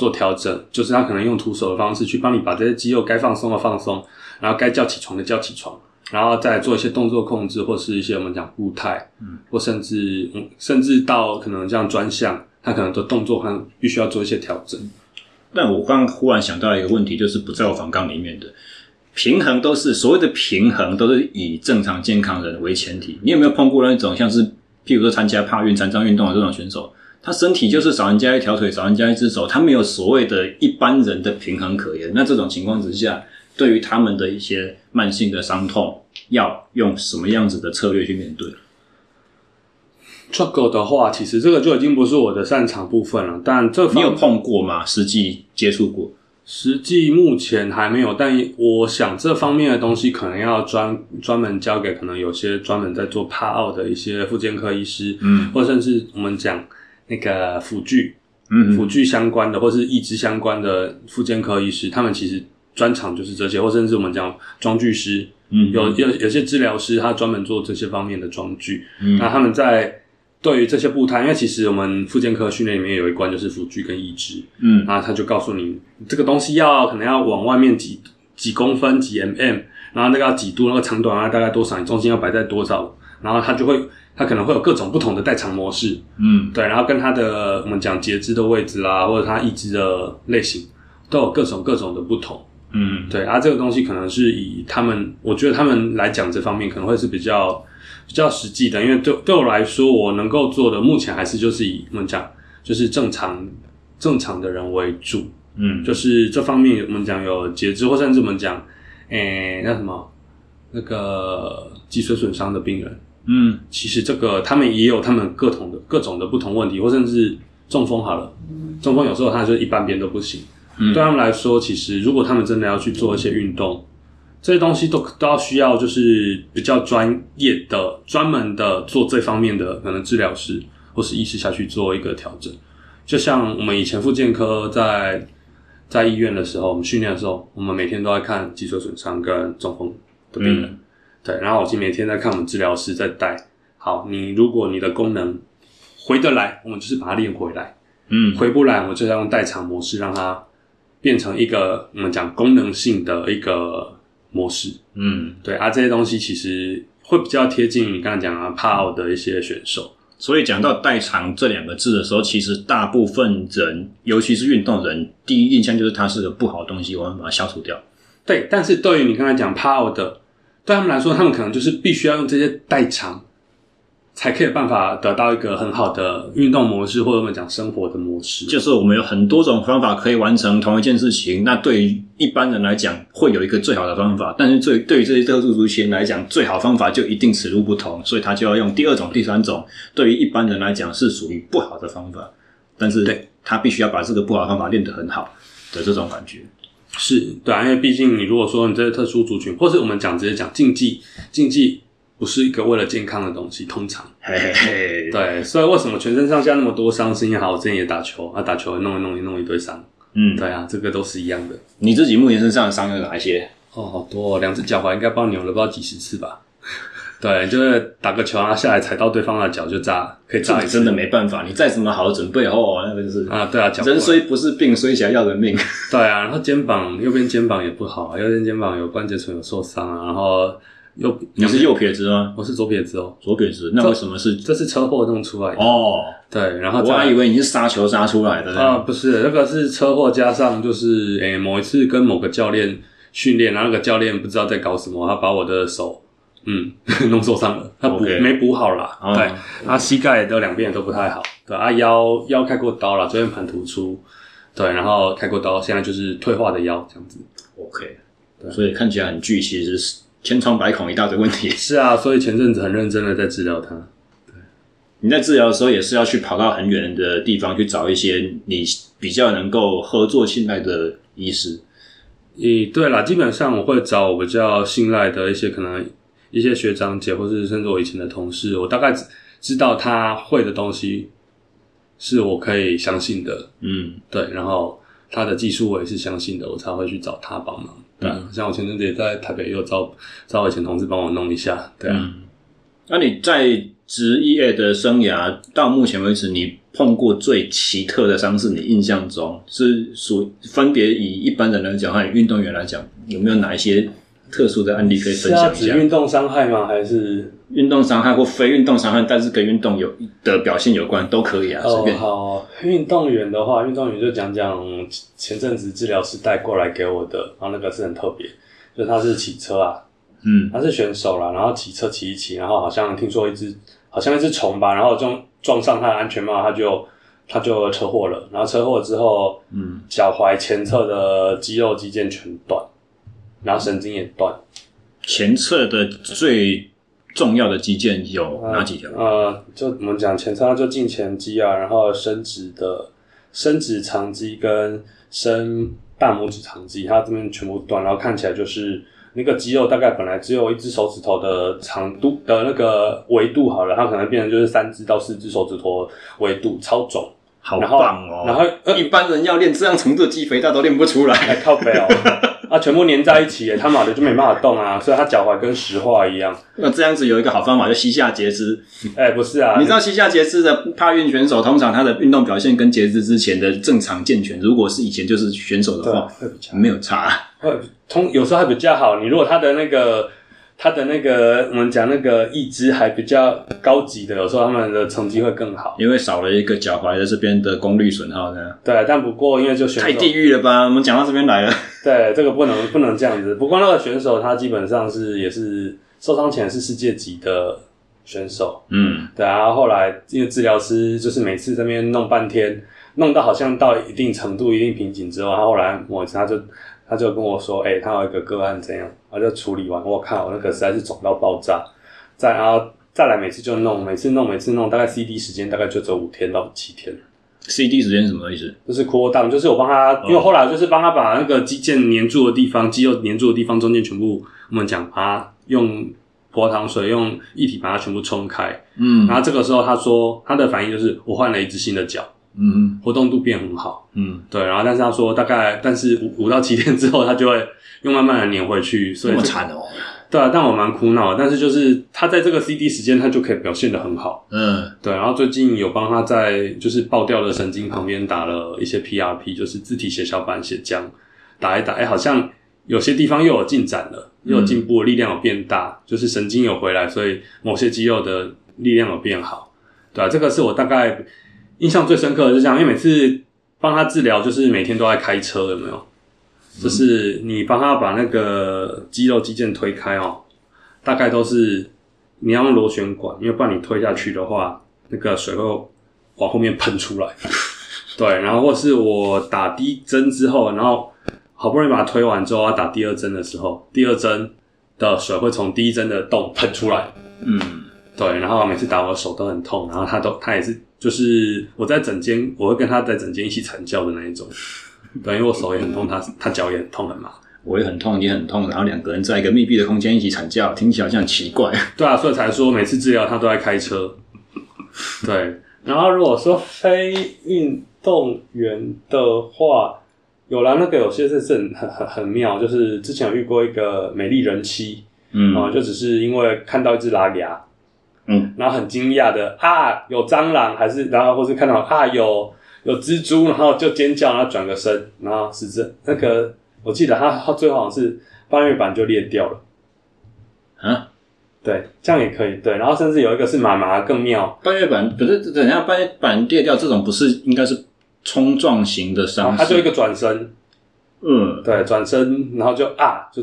做调整，就是他可能用徒手的方式去帮你把这些肌肉该放松的放松，然后该叫起床的叫起床，然后再做一些动作控制，或是一些我们讲步态，嗯，或甚至嗯，甚至到可能这样专项，他可能的动作上必须要做一些调整。但我刚忽然想到一个问题，就是不在我房纲里面的平衡，都是所谓的平衡，都是以正常健康人为前提。你有没有碰过那种像是譬如说参加帕运、残障运动的这种选手？他身体就是少人家一条腿，少人家一只手，他没有所谓的一般人的平衡可言。那这种情况之下，对于他们的一些慢性的伤痛，要用什么样子的策略去面对？这个的话，其实这个就已经不是我的擅长部分了。但这你有碰过吗？实际接触过？实际目前还没有，但我想这方面的东西可能要专专门交给可能有些专门在做帕奥的一些复健科医师，嗯，或甚至我们讲那个辅具，嗯，辅具相关的或是义肢相关的复健科医师，他们其实专长就是这些，或甚至我们讲装具师，嗯，有有有些治疗师他专门做这些方面的装具，嗯，那他们在。对于这些步态，因为其实我们复健科训练里面有一关就是辅具跟义肢，嗯，然后他就告诉你这个东西要可能要往外面几几公分几 mm，然后那个要几度，那个长短啊大概多少，你重心要摆在多少，然后他就会他可能会有各种不同的代偿模式，嗯，对，然后跟他的我们讲截肢的位置啦，或者他义肢的类型都有各种各种的不同，嗯，对，啊，这个东西可能是以他们，我觉得他们来讲这方面可能会是比较。比较实际的，因为对对我来说，我能够做的目前还是就是以我们讲，就是正常正常的人为主，嗯，就是这方面我们讲有截肢，或甚至我们讲，诶、欸，那什么那个脊髓损伤的病人，嗯，其实这个他们也有他们各种的各种的不同问题，或甚至中风好了，中风有时候他就一半边都不行，嗯，对他们来说，其实如果他们真的要去做一些运动。这些东西都都要需要，就是比较专业的、专门的做这方面的可能治疗师或是医师下去做一个调整。就像我们以前复健科在在医院的时候，我们训练的时候，我们每天都在看脊髓损伤跟中风的病人。嗯、对，然后我就每天在看我们治疗师在带。好，你如果你的功能回得来，我们就是把它练回来。嗯，回不来，我们就要用代偿模式让它变成一个我们讲功能性的一个。模式，嗯，对啊，这些东西其实会比较贴近你刚才讲啊帕奥的一些选手。所以讲到代偿这两个字的时候，其实大部分人，尤其是运动人，第一印象就是它是个不好的东西，我们把它消除掉。对，但是对于你刚才讲帕奥的，对他们来说，他们可能就是必须要用这些代偿。才可以办法得到一个很好的运动模式，或者我们讲生活的模式。就是我们有很多种方法可以完成同一件事情。那对于一般人来讲，会有一个最好的方法，但是对对于这些特殊族群来讲，最好方法就一定此路不同，所以他就要用第二种、第三种。对于一般人来讲，是属于不好的方法，但是对他必须要把这个不好的方法练得很好的这种感觉。是对啊，因为毕竟你如果说你这些特殊族群，或是我们讲直接讲竞技，竞技。不是一个为了健康的东西，通常，嘿嘿嘿，对，所以为什么全身上下那么多伤？是因为好，我之前也打球啊，打球弄一弄一弄一堆伤，嗯，对啊，这个都是一样的。你自己目前身上的伤有哪一些？哦，好多，哦，两只脚踝应该帮扭了不知道几十次吧？对，就是打个球啊，下来踩到对方的脚就炸，可以炸。真的没办法，你再怎么好的准备哦，那个就是啊，对啊，人虽不是病，虽想要人命。对啊，然后肩膀右边肩膀也不好，右边肩膀有关节唇有受伤啊，然后。右，你是右撇子吗？我是左撇子哦，左撇子。那为什么是？这是车祸弄出来的哦。对，然后我还以为你是杀球杀出来的呢。啊，不是，那个是车祸加上就是诶、欸，某一次跟某个教练训练，然后那个教练不知道在搞什么，他把我的手嗯 弄受伤了，他补.没补好啦。对，他、膝盖的两边也都不太好。对啊，腰腰开过刀了，椎间盘突出。对，然后开过刀，现在就是退化的腰这样子。OK，对，所以看起来很巨，其实是。千疮百孔，一大堆问题。是啊，所以前阵子很认真的在治疗他。对，你在治疗的时候也是要去跑到很远的地方去找一些你比较能够合作信赖的医师。诶，对啦，基本上我会找我比较信赖的一些可能一些学长姐，或是甚至我以前的同事，我大概知道他会的东西是我可以相信的。嗯，对，然后他的技术我也是相信的，我才会去找他帮忙。对啊，像我前阵子也在台北，又找找我以前同事帮我弄一下。对啊，嗯、那你在职业的生涯到目前为止，你碰过最奇特的伤势，你印象中是属分别以一般人来讲，还有运动员来讲，有没有哪一些？特殊的案例可以分享一下？运动伤害吗？还是运动伤害或非运动伤害，但是跟运动有的表现有关都可以啊。哦便。好，运动员的话，运动员就讲讲前阵子治疗师带过来给我的，然后那个是很特别，就他是骑车啊，嗯，他是选手啦，然后骑车骑一骑，然后好像听说一只好像一只虫吧，然后撞撞上他的安全帽，他就他就车祸了，然后车祸之后，嗯，脚踝前侧的肌肉肌腱全断。然后神经也断，前侧的最重要的肌腱有哪几条？呃，呃，就我们讲前侧就胫前肌啊，然后伸直的伸直长肌跟伸大拇指长肌，它这边全部断，然后看起来就是那个肌肉大概本来只有一只手指头的长度的那个维度好了，它可能变成就是三只到四只手指头维度，超肿。好棒哦！然后，然后一般人要练这样程度的肌肥大都练不出来，靠背哦。啊，全部粘在一起，他妈的就没办法动啊！所以他脚踝跟石化一样。那这样子有一个好方法，就膝下截肢。哎、欸，不是啊，你知道膝下截肢的帕运选手，通常他的运动表现跟截肢之前的正常健全，如果是以前就是选手的话，会比较没有差。会通有时候还比较好。你如果他的那个。他的那个，我们讲那个义肢还比较高级的，有时候他们的成绩会更好，因为少了一个脚踝的这边的功率损耗呢。对，但不过因为就选手太地狱了吧？我们讲到这边来了。对，这个不能不能这样子。不过那个选手他基本上是也是受伤前是世界级的选手。嗯，对啊。然后后来因为治疗师就是每次这边弄半天，弄到好像到一定程度、一定瓶颈之后，他后来某一次他就。他就跟我说：“哎、欸，他有一个个案怎样？”我就处理完，我靠，那个实在是肿到爆炸。再然后再来，每次就弄，每次弄，每次弄，大概 CD 时间大概就只有五天到七天。CD 时间什么意思？就是 cool down，就是我帮他，因为后来就是帮他把那个肌腱黏住的地方，肌肉黏住的地方中间全部，我们讲把它用葡萄糖水用液体把它全部冲开。嗯，然后这个时候他说他的反应就是我换了一只新的脚。嗯，活动度变很好。嗯，对，然后但是他说大概，但是五五到七天之后，他就会又慢慢的黏回去，所以这么惨哦。对啊，但我蛮苦恼，但是就是他在这个 CD 时间，他就可以表现得很好。嗯，对，然后最近有帮他在就是爆掉的神经旁边打了一些 PRP，就是自体血小板血浆，打一打，哎，好像有些地方又有进展了，又有进步，力量有变大，嗯，就是神经有回来，所以某些肌肉的力量有变好。对啊，这个是我大概。印象最深刻的是这样，因为每次帮他治疗，就是每天都在开车，有没有？就是你帮他把那个肌肉肌腱推开哦，大概都是你要用螺旋管，因为不然你推下去的话，那个水会往后面喷出来。对，然后或是我打第一针之后，然后好不容易把它推完之后，要打第二针的时候，第二针的水会从第一针的洞喷出来。嗯，对，然后每次打我的手都很痛，然后他都他也是。就是我在诊间，我会跟他在诊间一起惨叫的那一种，对，因为我手也很痛，他他脚也很痛的嘛，我也很痛，你也很痛，然后两个人在一个密闭的空间一起惨叫，听起来好像很奇怪。对啊，所以才说每次治疗他都在开车。对，然后如果说非运动员的话，有啦，那个有些是很很很很妙，就是之前有遇过一个美丽人妻，嗯，啊，就只是因为看到一只拉牙。嗯，然后很惊讶的啊，有蟑螂还是，然后或是看到啊有有蜘蛛，然后就尖叫，然后转个身，然后是这那个，我记得他他最后好像是半月板就裂掉了，啊，对，这样也可以，对，然后甚至有一个是妈妈更妙，半月板不是等下半月板裂掉这种不是应该是冲撞型的伤，他就一个转身，嗯，对，转身然后就啊就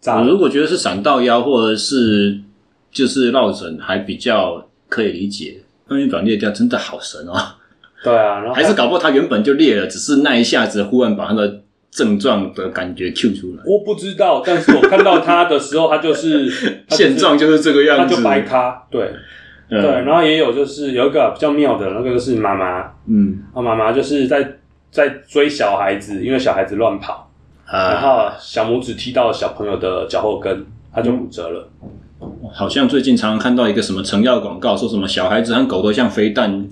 炸了，我如果觉得是闪到腰或者是。就是落枕还比较可以理解，半月板裂掉真的好神哦。对啊，然后还是搞不好他原本就裂了，只是那一下子忽然把那个症状的感觉 Q 出来。我不知道，但是我看到他的时候，他就是现状就是这个样子，他就白咖。对、嗯、对，然后也有就是有一个比较妙的那个就是妈妈，嗯，啊妈妈就是在在追小孩子，因为小孩子乱跑，啊、然后小拇指踢到小朋友的脚后跟，他就骨折了。嗯好像最近常常看到一个什么成药广告，说什么小孩子和狗都像飞弹。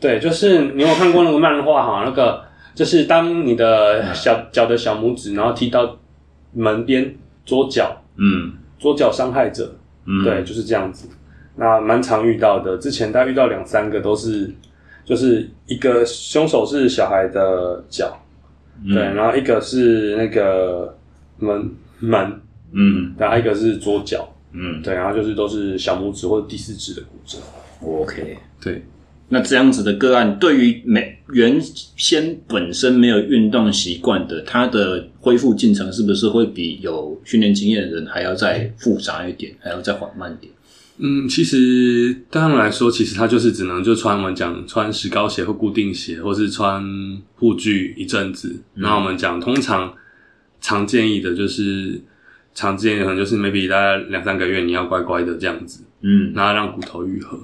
对，就是你有看过那个漫画哈？那个就是当你的小脚的小拇指，然后踢到门边左脚，嗯，左脚伤害者，嗯，对，就是这样子。那蛮常遇到的，之前大概遇到两三个都是，就是一个凶手是小孩的脚，嗯，对，然后一个是那个门门，嗯，然后一个是左脚。嗯，对，然后就是都是小拇指或者第四指的骨折。OK，对，那这样子的个案，对于没原先本身没有运动习惯的，他的恢复进程是不是会比有训练经验的人还要再复杂一点，还要再缓慢一点？嗯，其实对他们来说，其实他就是只能就穿我们讲穿石膏鞋或固定鞋，或是穿护具一阵子。那、嗯、我们讲通常常建议的就是。常见的可能就是 maybe 大概两三个月，你要乖乖的这样子，嗯，然后让骨头愈合，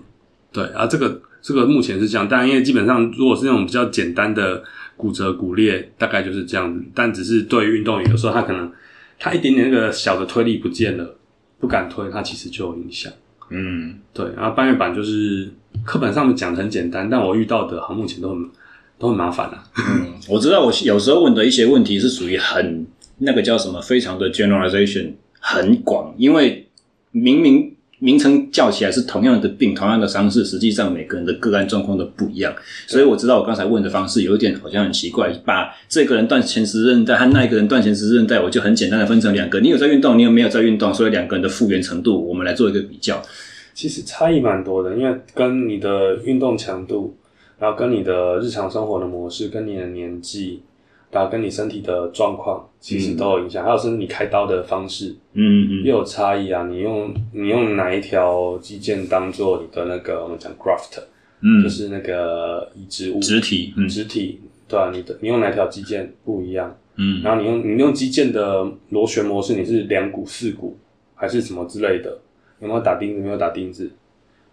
对，啊，这个这个目前是这样，但因为基本上如果是那种比较简单的骨折骨裂，大概就是这样子。但只是对于运动员，有时候他可能他一点点那个小的推力不见了，不敢推，他其实就有影响。嗯，对。然后半月板就是课本上面讲的很简单，但我遇到的，好目前都很都很麻烦啊。嗯，我知道我有时候问的一些问题是属于很那个叫什么，非常的 generalization，很广，因为明明。名称叫起来是同样的病，同样的伤势，实际上每个人的个案状况都不一样。所以我知道我刚才问的方式有一点好像很奇怪，把这个人断前十字韧带和那一个人断前十字韧带，我就很简单的分成两个，你有在运动，你有没有在运动，所以两个人的复原程度，我们来做一个比较。其实差异蛮多的，因为跟你的运动强度，然后跟你的日常生活的模式，跟你的年纪。然后跟你身体的状况其实都有影响，嗯、还有是你开刀的方式，嗯嗯，又有差异啊。你用你用哪一条肌腱当做你的那个我们讲 graft，嗯，就是那个移植物植体，嗯，植体，对啊，你的你用哪条肌腱不一样，嗯，然后你用你用肌腱的螺旋模式，你是两股四股还是什么之类的？有没有打钉子？没有打钉子？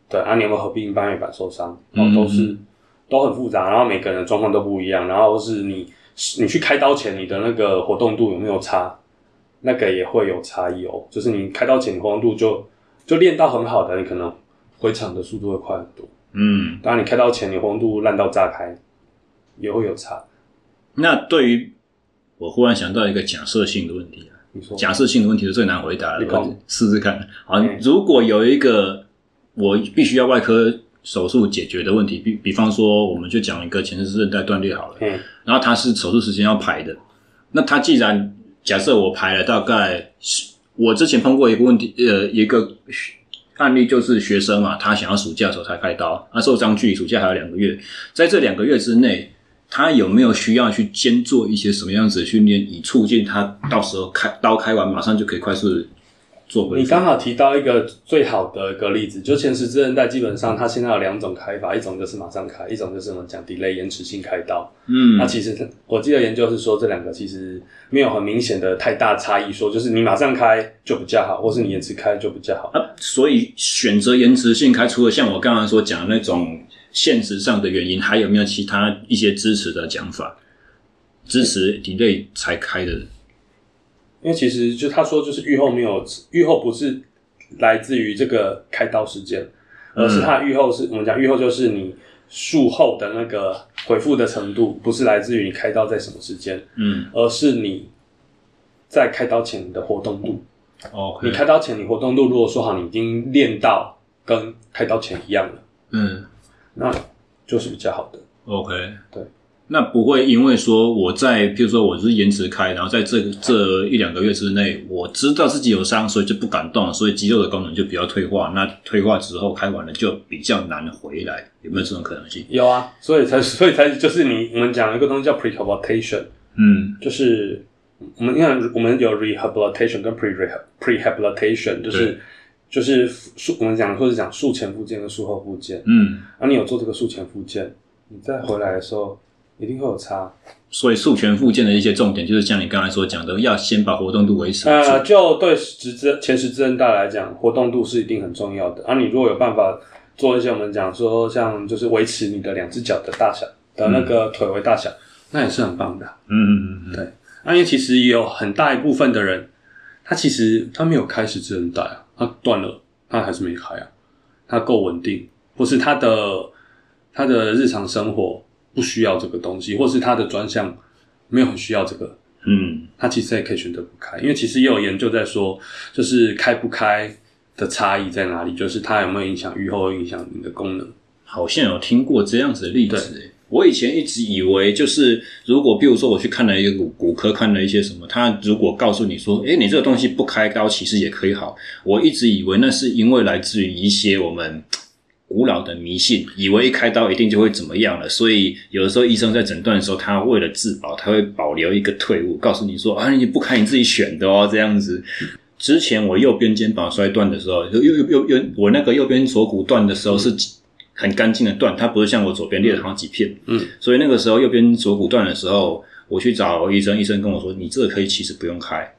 对啊，你有没有合并半月板受伤？哦，都是、嗯、都很复杂，然后每个人的状况都不一样，然后是你。你去开刀前，你的那个活动度有没有差？那个也会有差异哦。就是你开刀前，你活动度就就练到很好的，你可能回场的速度会快很多。嗯，当然你开刀前，你活动度烂到炸开，也会有差。那对于我忽然想到一个假设性的问题啊，你说假设性的问题是最难回答的，试试看。好，如果有一个我必须要外科。手术解决的问题，比比方说，我们就讲一个前十字韧带断裂好了，嗯，然后他是手术时间要排的，那他既然假设我排了大概，我之前碰过一个问题，呃，一个案例就是学生嘛，他想要暑假的时候才开刀，他受伤距离暑假还有两个月，在这两个月之内，他有没有需要去兼做一些什么样子的训练，以促进他到时候开刀开完马上就可以快速。你刚好提到一个最好的一个例子，就前十字韧带基本上它现在有两种开法，一种就是马上开，一种就是我们讲 delay 延迟性开刀。嗯，那其实我记得研究是说这两个其实没有很明显的太大差异，说就是你马上开就比较好，或是你延迟开就比较好。啊，所以选择延迟性开，除了像我刚刚所讲的那种现实上的原因，还有没有其他一些支持的讲法？支持 delay 才开的？因为其实就他说，就是愈后没有愈后，不是来自于这个开刀时间，而是他愈后是我们讲愈后就是你术后的那个恢复的程度，不是来自于你开刀在什么时间，嗯，而是你在开刀前的活动度。哦，你开刀前你活动度如果说好，你已经练到跟开刀前一样了，嗯，那就是比较好的。OK，对。那不会因为说我在，譬如说我是延迟开，然后在这个这一两个月之内，我知道自己有伤，所以就不敢动，所以肌肉的功能就比较退化。那退化之后开完了就比较难回来，有没有这种可能性？有啊，所以才 所以才就是你我们讲一个东西叫 prehabilitation，嗯，就是我们因为我们有 rehabilitation 跟 pre prehabilitation，就是、就是术我们讲或者讲术前复健跟术后复健，嗯，啊，你有做这个术前复健，你再回来的时候。一定会有差，所以术前附件的一些重点，就是像你刚才所讲的，要先把活动度维持。呃，就对十字前十字韧带来讲，活动度是一定很重要的。而、啊、你如果有办法做一些我们讲说，像就是维持你的两只脚的大小的那个腿围大小，嗯、那也是很棒的。嗯嗯嗯，对。那、啊、因为其实也有很大一部分的人，他其实他没有开十字韧带啊，他断了，他还是没开啊，他够稳定，或是他的他的日常生活。不需要这个东西，或是他的专项没有很需要这个，嗯，他其实也可以选择不开，因为其实也有研究在说，就是开不开的差异在哪里，就是它有没有影响愈后，影响你的功能。好像有听过这样子的例子，对我以前一直以为就是如果，比如说我去看了一个骨骨科，看了一些什么，他如果告诉你说，诶，你这个东西不开刀其实也可以好，我一直以为那是因为来自于一些我们。古老的迷信，以为一开刀一定就会怎么样了，所以有的时候医生在诊断的时候，他为了自保，他会保留一个退路，告诉你说啊，你不开你自己选的哦，这样子。之前我右边肩膀摔断的时候，右右右右，我那个右边锁骨断的时候是很干净的断，它不是像我左边裂了好几片。嗯，所以那个时候右边锁骨断的时候，我去找医生，医生跟我说，你这个可以其实不用开。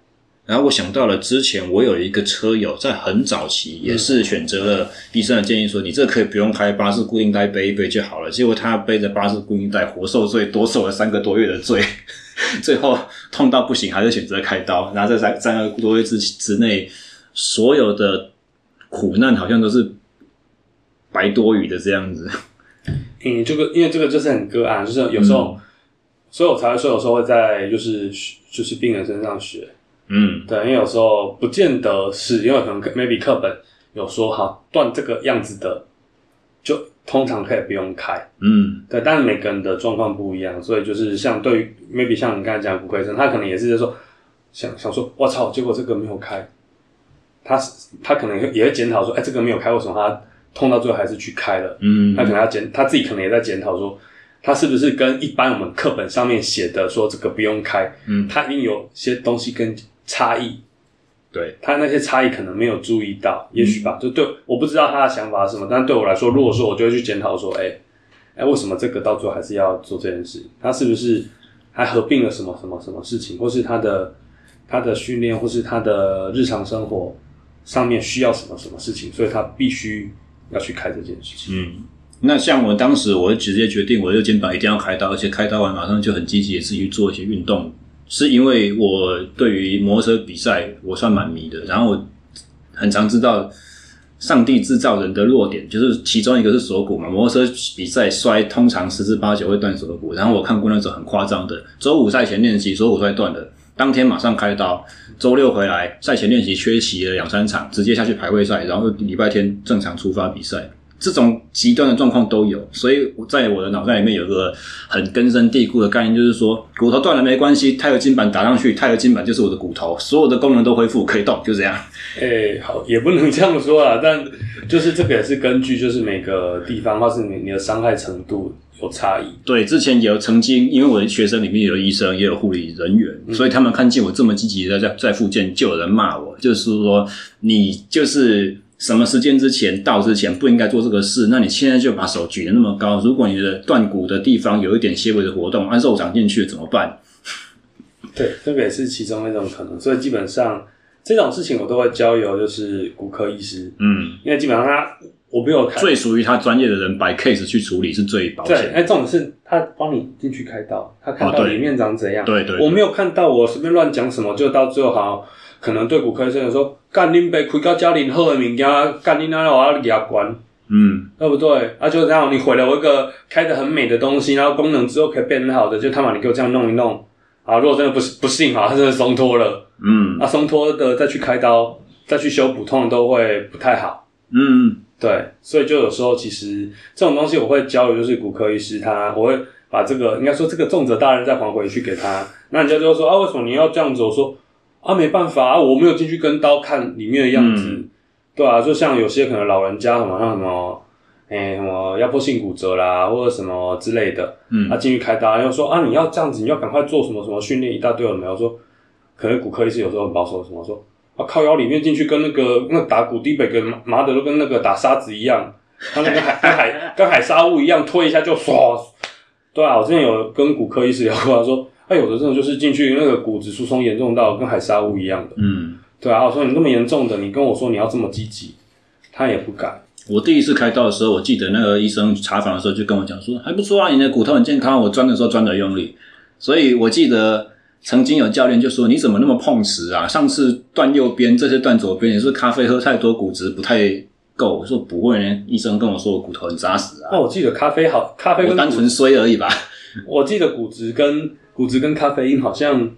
然后我想到了之前我有一个车友在很早期也是选择了医生的建议说，你这可以不用开巴氏固定带背一背就好了。结果他背着巴氏固定带活受罪，多受了三个多月的罪，最后痛到不行，还是选择开刀。然后在三三个多月之之内，所有的苦难好像都是白多余的这样子。嗯，这个因为这个就是很个案，就是有时候，嗯、所以我才会说有时候会在就是就是病人身上学。嗯，对，因为有时候不见得是因为可能 maybe 课本有说好断这个样子的，就通常可以不用开。嗯，对，但是每个人的状况不一样，所以就是像对于 maybe 像你刚才讲的骨科医生，他可能也是在说想想说，我操，结果这个没有开，他他可能也会检讨说，哎，这个没有开，为什么他痛到最后还是去开了？嗯，他可能要检他自己可能也在检讨说。他是不是跟一般我们课本上面写的说这个不用开？嗯，他一定有些东西跟差异。对，他那些差异可能没有注意到，也许吧。就对，我不知道他的想法是什么，但对我来说，如果说我就会去检讨说，哎，哎，为什么这个到最后还是要做这件事？他是不是还合并了什么什么什么事情，或是他的他的训练，或是他的日常生活上面需要什么什么事情，所以他必须要去开这件事情。嗯。那像我当时，我就直接决定，我的肩膀一定要开刀，而且开刀完马上就很积极的自己去做一些运动，是因为我对于摩托车比赛我算蛮迷的，然后我很常知道上帝制造人的弱点，就是其中一个是锁骨嘛，摩托车比赛摔通常十之八九会断锁骨，然后我看过那种很夸张的，周五赛前练习锁骨摔断了，当天马上开刀，周六回来赛前练习缺席了两三场，直接下去排位赛，然后礼拜天正常出发比赛。这种极端的状况都有，所以我在我的脑袋里面有个很根深蒂固的概念，就是说骨头断了没关系，钛合金板打上去，钛合金板就是我的骨头，所有的功能都恢复，可以动，就这样。诶，好，也不能这样说啦，但就是这个也是根据就是每个地方或是你你的伤害程度有差异。对，之前也有曾经，因为我的学生里面有医生，也有护理人员，嗯、所以他们看见我这么积极的在在复健，就有人骂我，就是说你就是。什么时间之前到之前不应该做这个事？那你现在就把手举得那么高，如果你的断骨的地方有一点些微的活动，按肉长进去怎么办？对，这个也是其中一种可能。所以基本上这种事情我都会交由就是骨科医师，嗯，因为基本上他我没有看最属于他专业的人摆 case 去处理是最保险。对，哎，重点是他帮你进去开刀，他看到里面长怎样？对对，我没有看到，我随便乱讲什么，就到最后好。可能对骨科医生说，干恁被开到家里好的物件，干恁那我要牙关，嗯，对不对？啊，就这样，你毁了我一个开的很美的东西，然后功能之后可以变很好的，就他妈你给我这样弄一弄，啊，如果真的不不幸啊，他真的松脱了，嗯，那松脱的再去开刀，再去修补，通常都会不太好，嗯，对，所以就有时候其实这种东西我会教的就是骨科医师他，我会把这个应该说这个重责大任再还回去给他，那人家就说啊，为什么你要这样子？我说。啊，没办法啊，我没有进去跟刀看里面的样子，嗯、对啊，就像有些可能老人家什么像什么，哎、欸、什么压迫性骨折啦，或者什么之类的，嗯，他进去开刀，又说啊，你要这样子，你要赶快做什么什么训练，一大堆有没有说，可能骨科医师有时候很保守，什么说啊，靠腰里面进去跟那个那打骨低北跟麻的都跟那个打沙子一样，他那个海跟海跟海沙物一样，推一下就唰，对啊，我之前有跟骨科医师聊过，他说。他有的这种就是进去那个骨质疏松严重到跟海沙屋一样的，嗯，对啊，我说你那么严重的，你跟我说你要这么积极，他也不敢。我第一次开刀的时候，我记得那个医生查房的时候就跟我讲说，还不错啊，你的骨头很健康，我钻的时候钻的用力。所以我记得曾经有教练就说，你怎么那么碰瓷啊？上次断右边，这次断左边，也是咖啡喝太多，骨质不太够。我说不会呢，医生跟我说我骨头很扎实啊。那我记得咖啡好，咖啡跟我单纯衰而已吧。我记得骨质跟。骨质跟咖啡因好像，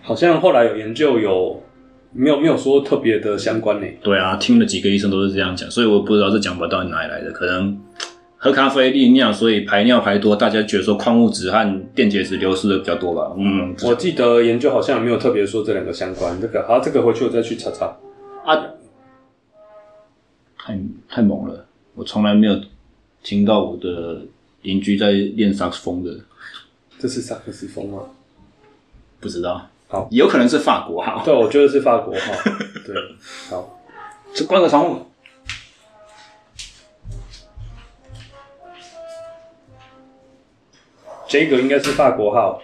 好像后来有研究有没有没有说特别的相关呢？对啊，听了几个医生都是这样讲，所以我不知道这讲法到底哪里来的。可能喝咖啡利尿，所以排尿排多，大家觉得说矿物质和电解质流失的比较多吧？嗯，我记得研究好像没有特别说这两个相关。这个好，这个回去我再去查查。啊，太太猛了！我从来没有听到我的邻居在练萨克斯风的。这是萨克斯风吗？不知道，好，有可能是法国号。对，我觉得是法国号。对，好，这关个窗户。这个应该是法国号。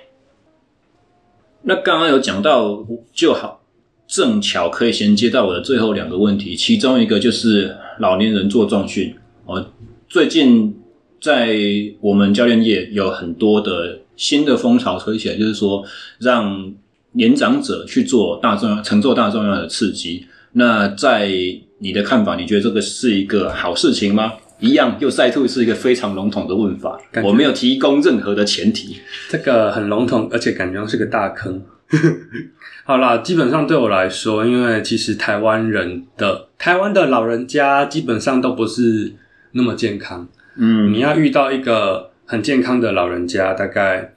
那刚刚有讲到就好，正巧可以衔接到我的最后两个问题，其中一个就是老年人做重训哦。最近在我们教练业有很多的新的风潮吹起来，就是说让年长者去做大重要、承受大重要的刺激。那在你的看法，你觉得这个是一个好事情吗？一样，又再度是一个非常笼统的问法，我没有提供任何的前提。这个很笼统，而且感觉是个大坑。好啦，基本上对我来说，因为其实台湾人的台湾的老人家基本上都不是那么健康。嗯，你要遇到一个很健康的老人家，大概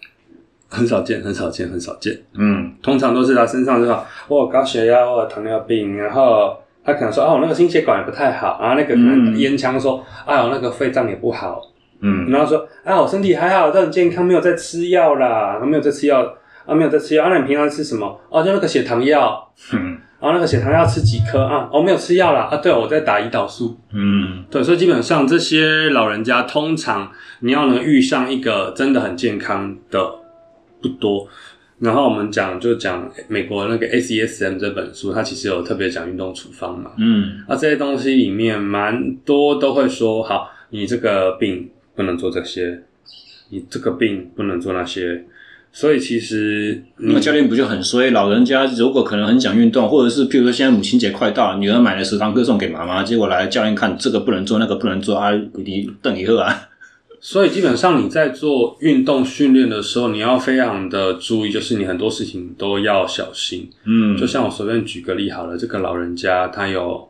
很少见，很少见，很少见。嗯，通常都是他身上是吧？我有高血压，我有糖尿病，然后他可能说哦，我那个心血管也不太好，然后那个可能烟枪说，哎呦，那个肺脏也不好。嗯，然后说啊，我身体还好，都很健康，没有在吃药啦，没有在吃药。啊，没有在吃药。啊，那你平常吃什么？哦，就那个血糖药。嗯。然后那个血糖要吃几颗啊？哦，没有吃药啦。啊，对哦，我在打胰岛素。嗯。对，所以基本上这些老人家，通常你要能遇上一个真的很健康的不多。然后我们讲就讲美国那个 ACSM 这本书，它其实有特别讲运动处方嘛。嗯。啊，这些东西里面蛮多都会说，好，你这个病不能做这些，你这个病不能做那些。所以其实那个教练不就很衰？老人家如果可能很想运动，或者是譬如说现在母亲节快到了，女儿买了十堂歌送给妈妈，结果来教练看这个不能做，那个不能做啊，你瞪一个啊。所以基本上你在做运动训练的时候，你要非常的注意，就是你很多事情都要小心。嗯，就像我随便举个例好了，这个老人家他有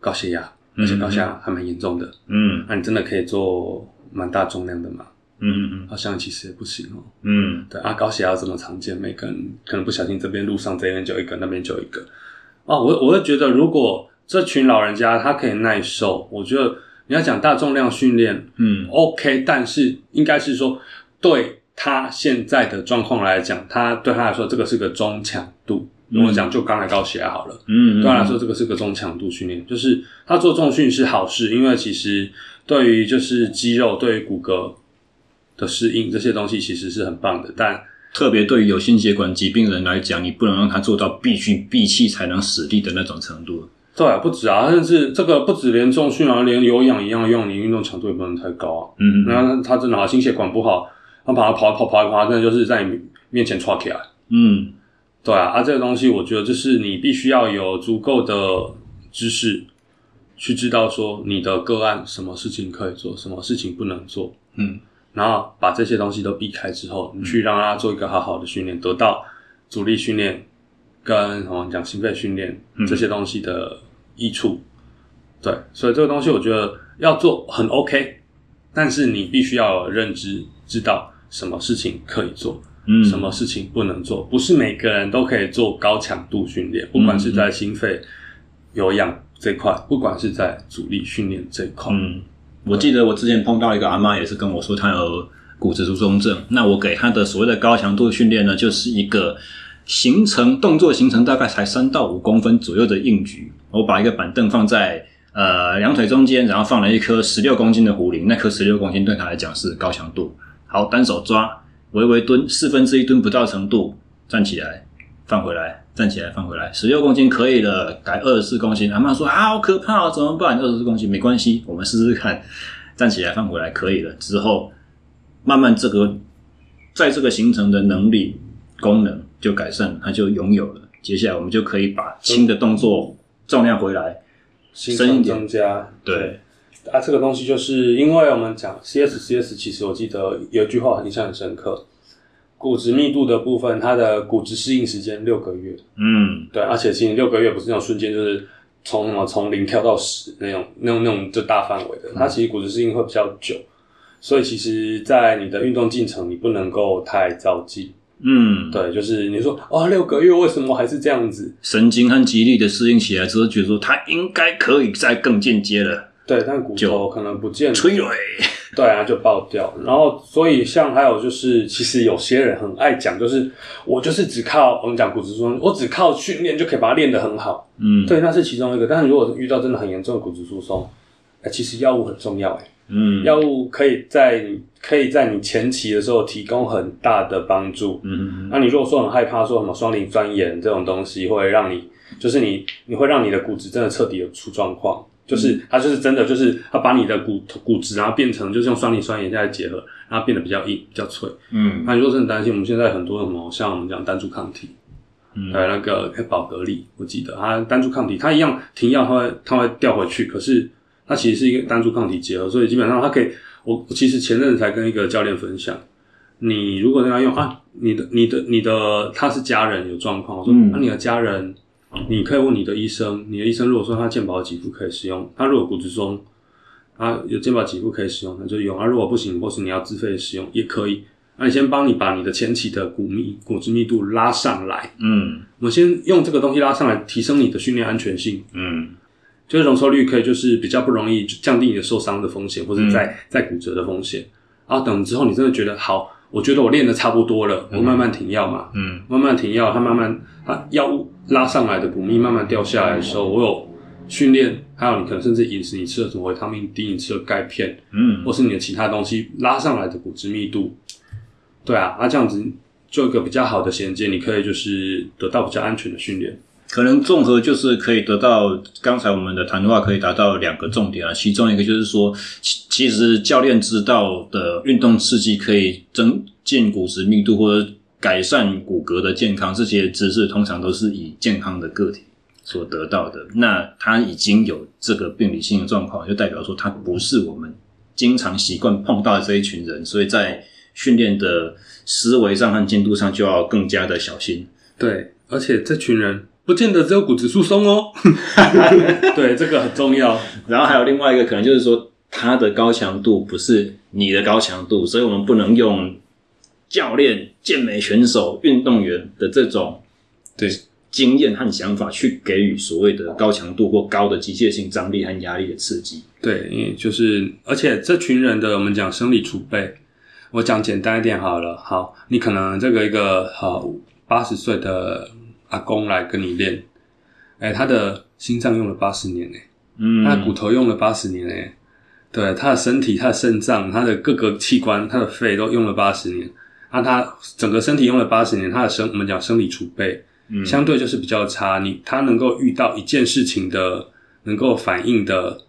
高血压，而且高血压还蛮严重的。嗯，那你真的可以做蛮大重量的吗？嗯嗯嗯，好像其实也不行哦。嗯，对啊，高血压这么常见，每个人可能不小心这边路上这边就一个，那边就一个。哦，我我会觉得，如果这群老人家他可以耐受，我觉得你要讲大重量训练，嗯，OK，但是应该是说对他现在的状况来讲，他对他来说这个是个中强度。如果讲就刚才高血压好了，嗯，对他来说这个是个中强度训练，就是他做重训是好事，因为其实对于就是肌肉，对于骨骼。的适应这些东西其实是很棒的，但特别对于有心血管疾病的人来讲，你不能让他做到必须闭气才能死力的那种程度。对啊，不止啊，甚至这个不止连重训啊，连有氧一样用，你运动强度也不能太高啊。嗯，那他真的心血管不好，他跑跑跑跑一跑，真的就是在你面前唰起来。嗯，对啊，啊，这个东西我觉得就是你必须要有足够的知识，去知道说你的个案什么事情可以做，什么事情不能做。嗯。然后把这些东西都避开之后，你去让他做一个好好的训练，嗯、得到阻力训练跟我们讲心肺训练这些东西的益处。嗯、对，所以这个东西我觉得要做很 OK，但是你必须要有认知，知道什么事情可以做，嗯，什么事情不能做。不是每个人都可以做高强度训练，不管是在心肺有氧这块，不管是在阻力训练这块。嗯我记得我之前碰到一个阿妈，也是跟我说她有骨质疏松症。那我给她的所谓的高强度训练呢，就是一个行程动作行程大概才三到五公分左右的硬举。我把一个板凳放在呃两腿中间，然后放了一颗十六公斤的壶铃。那颗十六公斤对她来讲是高强度。好，单手抓，微微蹲，四分之一蹲不到程度，站起来，放回来。站起来，放回来，十六公斤可以了，改二十四公斤。阿妈说啊，好可怕，怎么办？二十四公斤没关系，我们试试看。站起来，放回来，可以了。之后慢慢这个在这个形成的能力功能就改善，它就拥有了。接下来我们就可以把轻的动作重量回来，深一点增加。对啊，这个东西就是因为我们讲 CS CS，其实我记得有一句话印象很深刻。骨质密度的部分，它的骨质适应时间六个月。嗯，对，而且其实六个月不是那种瞬间，就是从什么从零跳到十那种那种那种就大范围的。它其实骨质适应会比较久，所以其实，在你的运动进程，你不能够太着急。嗯，对，就是你说啊，六个月为什么还是这样子？神经和肌力的适应起来之后，觉得说它应该可以再更进阶了。对，但骨头可能不见。催泪。对啊，就爆掉。然后，所以像还有就是，其实有些人很爱讲，就是我就是只靠我们讲骨质疏松，我只靠训练就可以把它练得很好。嗯，对，那是其中一个。但是如果遇到真的很严重的骨质疏松，哎，其实药物很重要。哎，嗯，药物可以在你可以在你前期的时候提供很大的帮助。嗯嗯，那你如果说很害怕说什么双磷酸盐这种东西会让你，就是你你会让你的骨质真的彻底的出状况，就是它就是真的就是它把你的骨骨质然后变成就是用酸磷酸盐再结合，然后变得比较硬比较脆。嗯，那你如果真的担心，我们现在很多什么像我们讲单株抗体。嗯，还有那个宝格丽，我记得它单株抗体，它一样停药，它会它会掉回去，可是它其实是一个单株抗体结合，所以基本上它可以。我我其实前阵子才跟一个教练分享，你如果那样用啊，你的你的你的他是家人有状况，我说那、嗯啊、你的家人，你可以问你的医生，你的医生如果说他健保给付可以使用，他如果骨质松啊有健保给付可以使用，那就用啊，如果不行，或是你要自费使用也可以。那你先帮你把你的前期的骨密骨质密度拉上来，嗯，我们先用这个东西拉上来，提升你的训练安全性，嗯，就是容错率可以就是比较不容易降低你的受伤的风险，或者再再骨折的风险。然后等之后你真的觉得好，我觉得我练的差不多了，我慢慢停药嘛，嗯，慢慢停药，它慢慢它药物拉上来的骨密慢慢掉下来的时候，我有训练，还有你可能甚至饮食，你吃了什么维他命 D，你吃了钙片，嗯，或是你的其他东西拉上来的骨质密度。对啊，那这样子做一个比较好的衔接，你可以就是得到比较安全的训练。可能综合就是可以得到刚才我们的谈话，可以达到两个重点啊。其中一个就是说，其其实教练知道的运动刺激可以增进骨质密度或者改善骨骼的健康，这些知识通常都是以健康的个体所得到的。那他已经有这个病理性的状况，就代表说他不是我们经常习惯碰到的这一群人，所以在。训练的思维上和进度上就要更加的小心。对，而且这群人不见得只有骨质疏松哦。对，这个很重要。然后还有另外一个可能就是说，他的高强度不是你的高强度，所以我们不能用教练、健美选手、运动员的这种对经验和想法去给予所谓的高强度或高的机械性张力和压力的刺激。对，因为，就是而且这群人的我们讲生理储备。我讲简单一点好了，好，你可能这个一个好八十岁的阿公来跟你练，哎，他的心脏用了八十年诶，嗯，他的骨头用了八十年诶，对，他的身体、他的肾脏、他的各个器官、他的肺都用了八十年，那他整个身体用了八十年，他的生我们讲生理储备，嗯，相对就是比较差，你他能够遇到一件事情的能够反应的，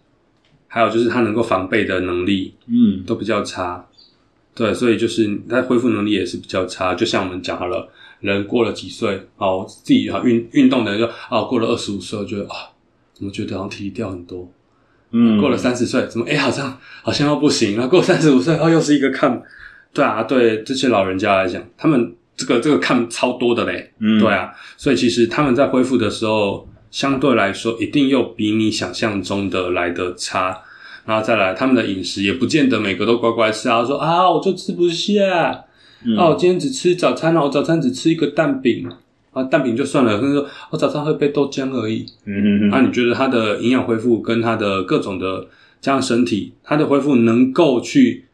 还有就是他能够防备的能力，嗯，都比较差。对，所以就是他恢复能力也是比较差。就像我们讲好了，人过了几岁，哦，自己哈运运动的人就啊、哦，过了二十五岁，觉得啊，怎么觉得好像体力掉很多？嗯，过了三十岁，怎么哎，好像好像又不行。然后过三十五岁，后，又是一个看，对啊，对这些老人家来讲，他们这个这个看超多的嘞，嗯，对啊，所以其实他们在恢复的时候，相对来说，一定又比你想象中的来的差。然后再来，他们的饮食也不见得每个都乖乖吃啊。说啊，我就吃不下。嗯、啊，我今天只吃早餐，我早餐只吃一个蛋饼啊，蛋饼就算了。可是说我早餐喝杯豆浆而已。嗯嗯嗯。那、啊、你觉得他的营养恢复跟他的各种的这样身体，他的恢复能够去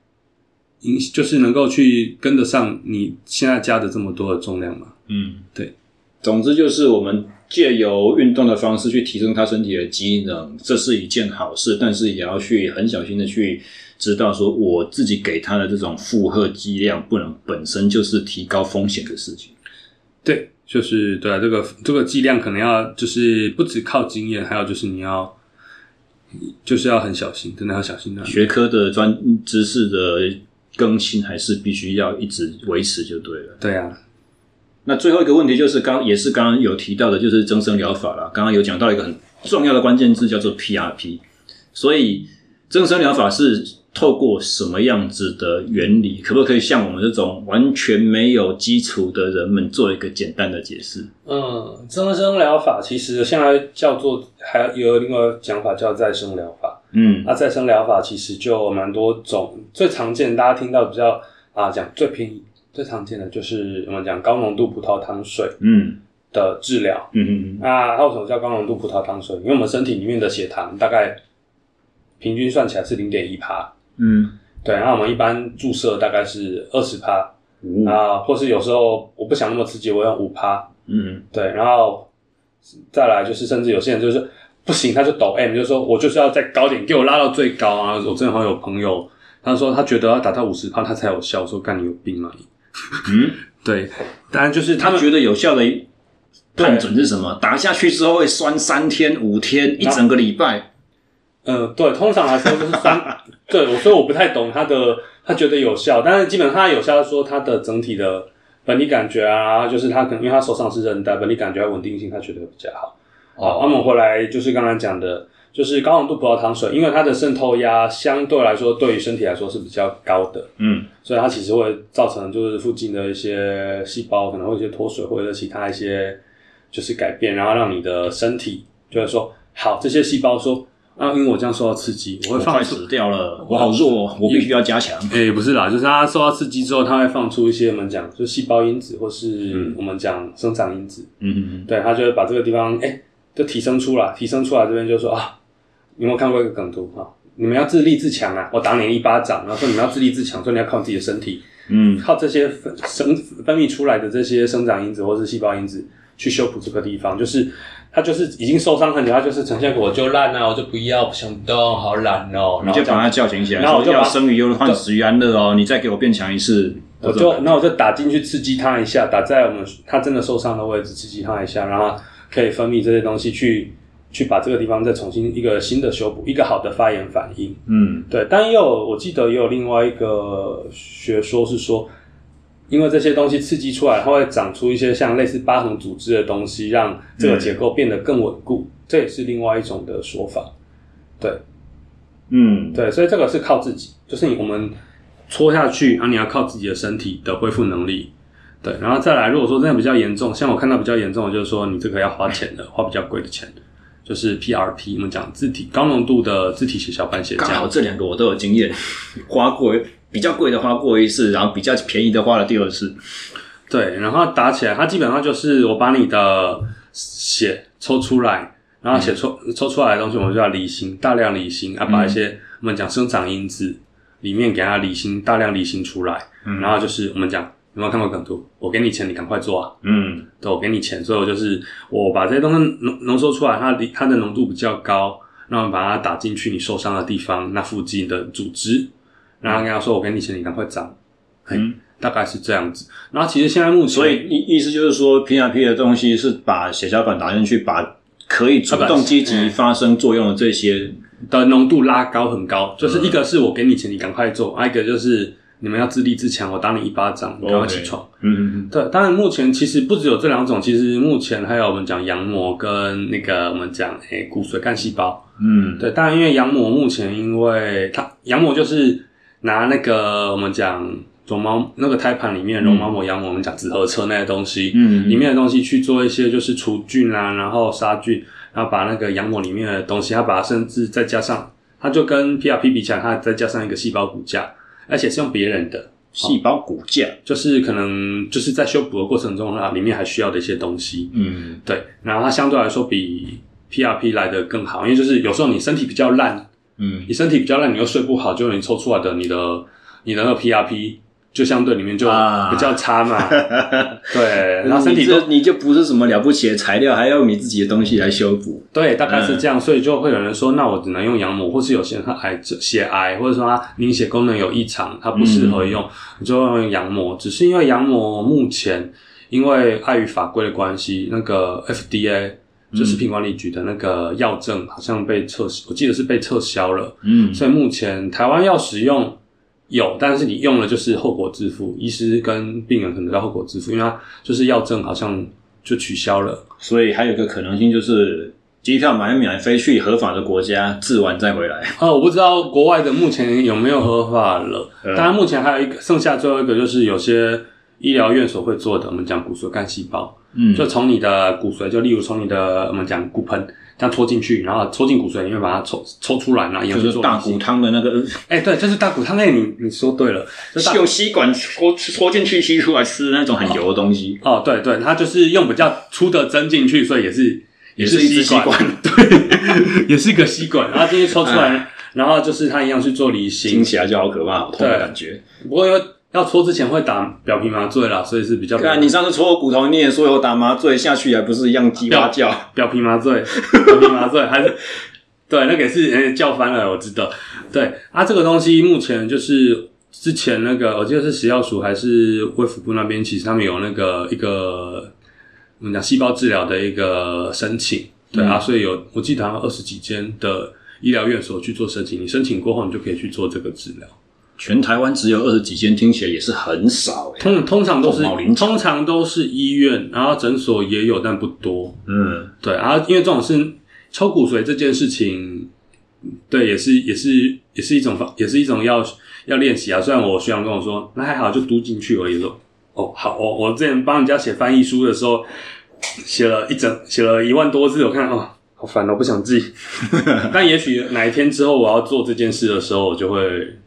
影，就是能够去跟得上你现在加的这么多的重量嘛？嗯，对。总之就是我们。借由运动的方式去提升他身体的机能，这是一件好事，但是也要去很小心的去知道说，我自己给他的这种负荷剂量，不能本身就是提高风险的事情。对，就是对啊，这个这个剂量可能要就是不只靠经验，还有就是你要就是要很小心，真的要小心的。学科的专知识的更新还是必须要一直维持就对了。对啊。那最后一个问题就是刚也是刚刚有提到的，就是增生疗法了。刚刚有讲到一个很重要的关键字，叫做 PRP。所以增生疗法是透过什么样子的原理？可不可以像我们这种完全没有基础的人们做一个简单的解释？嗯，增生疗法其实现在叫做还有另外一个讲法叫再生疗法。嗯，那再生疗法其实就蛮多种，最常见大家听到比较啊讲最便宜。最常见的就是我们讲高浓度葡萄糖水，嗯，的治疗，嗯嗯嗯。那它为什么叫高浓度葡萄糖水？因为我们身体里面的血糖大概平均算起来是零点一帕，嗯，对。然后我们一般注射大概是二十趴，啊，或是有时候我不想那么刺激，我用五帕，嗯，对。然后再来就是，甚至有些人就是不行，他就抖 M，就是说我就是要再高点，给我拉到最高啊！我正好有朋友，他说他觉得要打到五十趴他才有效，我说干你有病吗你？嗯，对，当然就是他们他觉得有效的判准是什么？打下去之后会酸三天、五天、一整个礼拜。嗯、呃，对，通常来说就是三，对，所以我不太懂他的，他觉得有效，但是基本上他有效说他的整体的本体感觉啊，就是他可能因为他手上是韧带，本体感觉稳定性他觉得比较好。哦，那么回来就是刚才讲的，就是高浓度葡萄糖水，因为它的渗透压相对来说对于身体来说是比较高的，嗯，所以它其实会造成就是附近的一些细胞可能会有一些脱水或者其他一些就是改变，然后让你的身体就是说，好，这些细胞说啊，因为我这样受到刺激，我会快死掉了，我好弱，我必须要加强。诶、欸，不是啦，就是它受到刺激之后，它会放出一些我们讲就是细胞因子或是我们讲生长因子，嗯嗯嗯，对，它就会把这个地方诶。欸就提升出来，提升出来这边就说啊，你有没有看过一个梗图啊？你们要自立自强啊！我打你一巴掌，然后说你们要自立自强，说你要靠自己的身体，嗯，靠这些分生分泌出来的这些生长因子或是细胞因子去修补这个地方。就是它就是已经受伤很久，它就是呈现我就烂啊，我就不要，不想动，好懒哦。你就把它叫醒起来，然后我就要生于忧患死于安乐哦。你再给我变强一次，我就那我就打进去刺激它一下，打在我们它真的受伤的位置，刺激它一下，然后。可以分泌这些东西去去把这个地方再重新一个新的修补，一个好的发炎反应。嗯，对。但也有我记得也有另外一个学说是说，因为这些东西刺激出来，它会长出一些像类似疤痕组织的东西，让这个结构变得更稳固。嗯，这也是另外一种的说法。对，嗯，对。所以这个是靠自己，就是你我们戳下去，然后你要靠自己的身体的恢复能力。对，然后再来，如果说真的比较严重，像我看到比较严重的，就是说你这个要花钱的，花比较贵的钱，就是 PRP，我们讲自体高浓度的自体血小板血浆。刚好这两个我都有经验，花过比较贵的花过一次，然后比较便宜的花了第二次。对，然后打起来，它基本上就是我把你的血抽出来，然后血抽、嗯、抽出来的东西，我们就要离心，大量离心，啊，把一些我们讲生长因子里面给它离心，大量离心出来，嗯、然后就是我们讲。有没有看过梗图？我给你钱，你赶快做啊！嗯，对，我给你钱，所以我就是我把这些东西浓浓缩出来，它的它的浓度比较高，然后把它打进去你受伤的地方，那附近的组织，然后跟他说：“我给你钱，你赶快长。”嗯，大概是这样子。然后其实现在目前，所以意意思就是说，PRP 的东西是把血小板打进去，把可以主动积极发生作用的这些的浓度拉高很高。就是一个是我给你钱，你赶快做；，一个就是。你们要自立自强，我打你一巴掌，你赶快起床。嗯嗯嗯，对。当然，目前其实不只有这两种，其实目前还有我们讲羊膜跟那个我们讲诶、欸、骨髓干细胞。嗯，对。当然，因为羊膜目前因为它羊膜就是拿那个我们讲绒毛那个胎盘里面绒毛膜羊膜，我们讲纸盒车那些东西，嗯，里面的东西去做一些就是除菌啊，然后杀菌，然后把那个羊膜里面的东西，它把它甚至再加上，它就跟 PRP 比起来，它再加上一个细胞骨架。而且是用别人的细胞骨架，就是可能就是在修补的过程中啊，里面还需要的一些东西。嗯，对。然后它相对来说比 PRP 来的更好，因为就是有时候你身体比较烂，嗯，你身体比较烂，你又睡不好，就你抽出来的你的你的那个 PRP。就相对里面就比较差嘛，啊、对，然后身体就你，你就不是什么了不起的材料，还要用你自己的东西来修补，对，大概是这样，嗯、所以就会有人说，那我只能用羊膜，或是有些人他癌血癌，或者说他凝血功能有异常，他不适合用，你、嗯、就用羊膜。只是因为羊膜目前因为碍于法规的关系，那个 FDA 就食品管理局的那个药证好像被撤，我记得是被撤销了，嗯，所以目前台湾要使用。有，但是你用了就是后果自负，医师跟病人可能要后果自负，因为他就是药证好像就取消了，所以还有一个可能性就是机票买免飞去合法的国家治完再回来。哦，我不知道国外的目前有没有合法了，当然目前还有一个剩下最后一个就是有些医疗院所会做的，我们讲骨髓干细胞，嗯，就从你的骨髓，就例如从你的我们讲骨盆。这样戳进去，然后戳进骨髓里面，把它抽抽出来，然后就是大骨汤的那个。哎、欸，对，就是大骨汤。那，你你说对了，是用吸管戳戳进去吸出来吃那种很油的东西。哦，对对，它就是用比较粗的针进去，所以也是也是一支吸管，对，也是一个吸管，然后进去抽出来，然后就是它一样去做离心，听起来就好可怕，好痛的感觉。不过因为要搓之前会打表皮麻醉啦，所以是比较。对啊，你上次搓我骨头，你也说有打麻醉下去，还不是一样鸡巴叫？表皮麻醉，表皮麻醉还是 对，那个也是、欸、叫翻了，我知道。对啊，这个东西目前就是之前那个，我记得是食药署还是卫福部那边，其实他们有那个一个我们讲细胞治疗的一个申请，对啊，嗯、所以有我记得好像二十几间的医疗院所去做申请，你申请过后，你就可以去做这个治疗。全台湾只有二十几间，听起来也是很少。通通常都是通常都是医院，然后诊所也有，但不多。嗯，对。然后因为这种是抽骨髓这件事情，对，也是也是也是一种方，也是一种要要练习啊。虽然我学长跟我说，那还好，就读进去而已。说哦，好，我我之前帮人家写翻译书的时候，写了一整写了一万多字，我看哦，好烦哦，不想记。但也许哪一天之后我要做这件事的时候，我就会。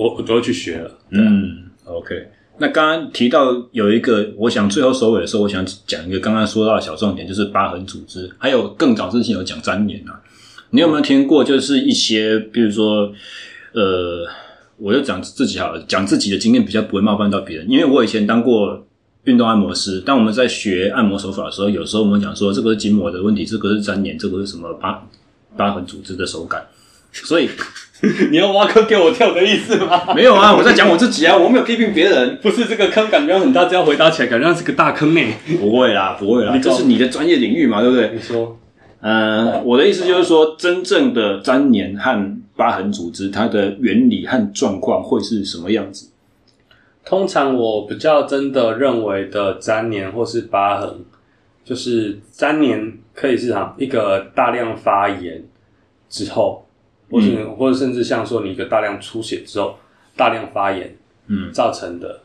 我我都会去学了。嗯，OK。那刚刚提到有一个，我想最后收尾的时候，我想讲一个刚刚说到的小重点，就是疤痕组织。还有更早之前有讲粘连啊，你有没有听过？就是一些，比如说，呃，我就讲自己好了，讲自己的经验比较不会冒犯到别人，因为我以前当过运动按摩师。当我们在学按摩手法的时候，有时候我们讲说这个是筋膜的问题，这个是粘连，这个是什么疤疤痕组织的手感，所以。你要挖坑给我跳的意思吗？没有啊，我在讲我自己啊，我没有批评别人。不是这个坑感觉很大，这样回答起来感觉像是个大坑呢。不会啦，不会啦，这是你的专业领域嘛，对不对？你说，呃，我的意思就是说，真正的粘连和疤痕组织，它的原理和状况会是什么样子？通常我比较真的认为的粘连或是疤痕，就是粘连可以是哈一个大量发炎之后。或是，或者甚至像说你一个大量出血之后，大量发炎，嗯，造成的，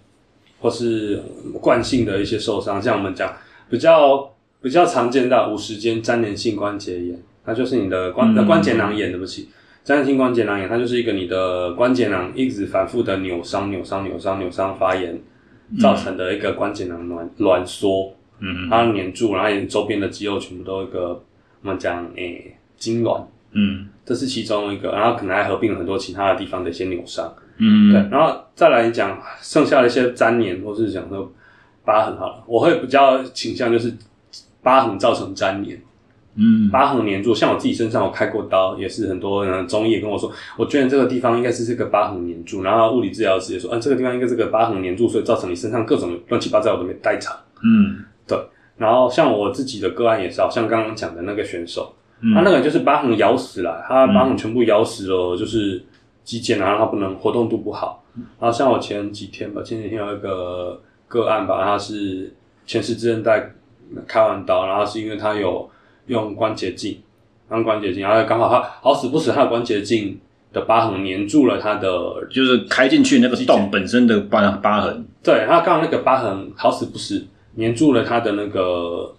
或是惯性的一些受伤，像我们讲比较比较常见到五十肩粘连性关节炎，它就是你的关关节囊炎，对不起，粘连性关节囊炎，它就是一个你的关节囊一直反复的扭伤、扭伤、扭伤、扭伤发炎造成的一个关节囊挛挛缩，嗯，它黏住，然后你周边的肌肉全部都有一个我们讲诶痙攣。嗯，这是其中一个，然后可能还合并了很多其他的地方的一些扭伤，嗯，对，然后再来讲剩下的一些粘连或是讲说疤痕好了，我会比较倾向就是疤痕造成粘连，嗯，疤痕粘住，像我自己身上我开过刀，也是很多人中医也跟我说，我觉得这个地方应该是这个疤痕粘住，然后物理治疗师也说，嗯，这个地方应该是这个疤痕粘住，所以造成你身上各种乱七八糟我都没代偿，嗯，对，然后像我自己的个案也是，好像刚刚讲的那个选手。他那个就是疤痕咬死了，他疤痕全部咬死了，就是肌腱啊，然后他不能活动度不好。然后像我前几天吧，前几天有一个个案吧，他是前十字韧带开完刀，然后是因为他有用关节镜，用关节镜，然后刚好他好死不死，他的关节镜的疤痕粘住了他的，就是开进去那个洞本身的疤疤痕。对，他刚好那个疤痕好死不死粘住了他的那个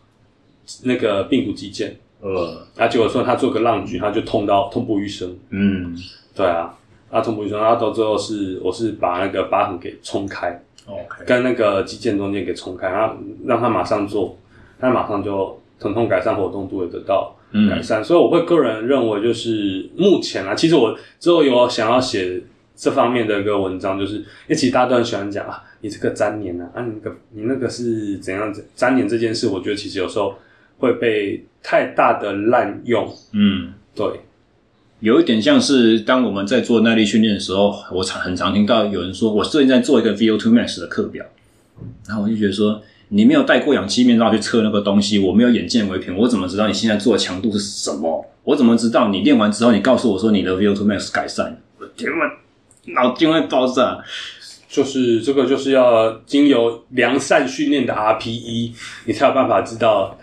那个髌骨肌腱。呃，啊，结果说他做个浪举，他就痛到痛不欲生。嗯，对啊，他痛不欲生，然后到最后是我是把那个疤痕给冲开，OK，跟那个肌腱中间给冲开，然后让他马上做，他马上就疼痛改善，活动度也得到改善。嗯、所以我会个人认为，就是目前啊，其实我之后有想要写这方面的一个文章，就是因为其实大家都很喜欢讲啊，你这个粘连啊，啊，你那个你那个是怎样子粘连这件事，我觉得其实有时候。会被太大的滥用，嗯，对，有一点像是当我们在做耐力训练的时候，我常很常听到有人说，我最近在做一个 VO2 Max 的课表，然后我就觉得说，你没有戴过氧气面罩去测那个东西，我没有眼见为凭，我怎么知道你现在做的强度是什么？我怎么知道你练完之后，你告诉我说你的 VO2 Max 改善？我天呐，脑筋会爆炸！就是这个，就是要经由良善训练的 RPE，你才有办法知道。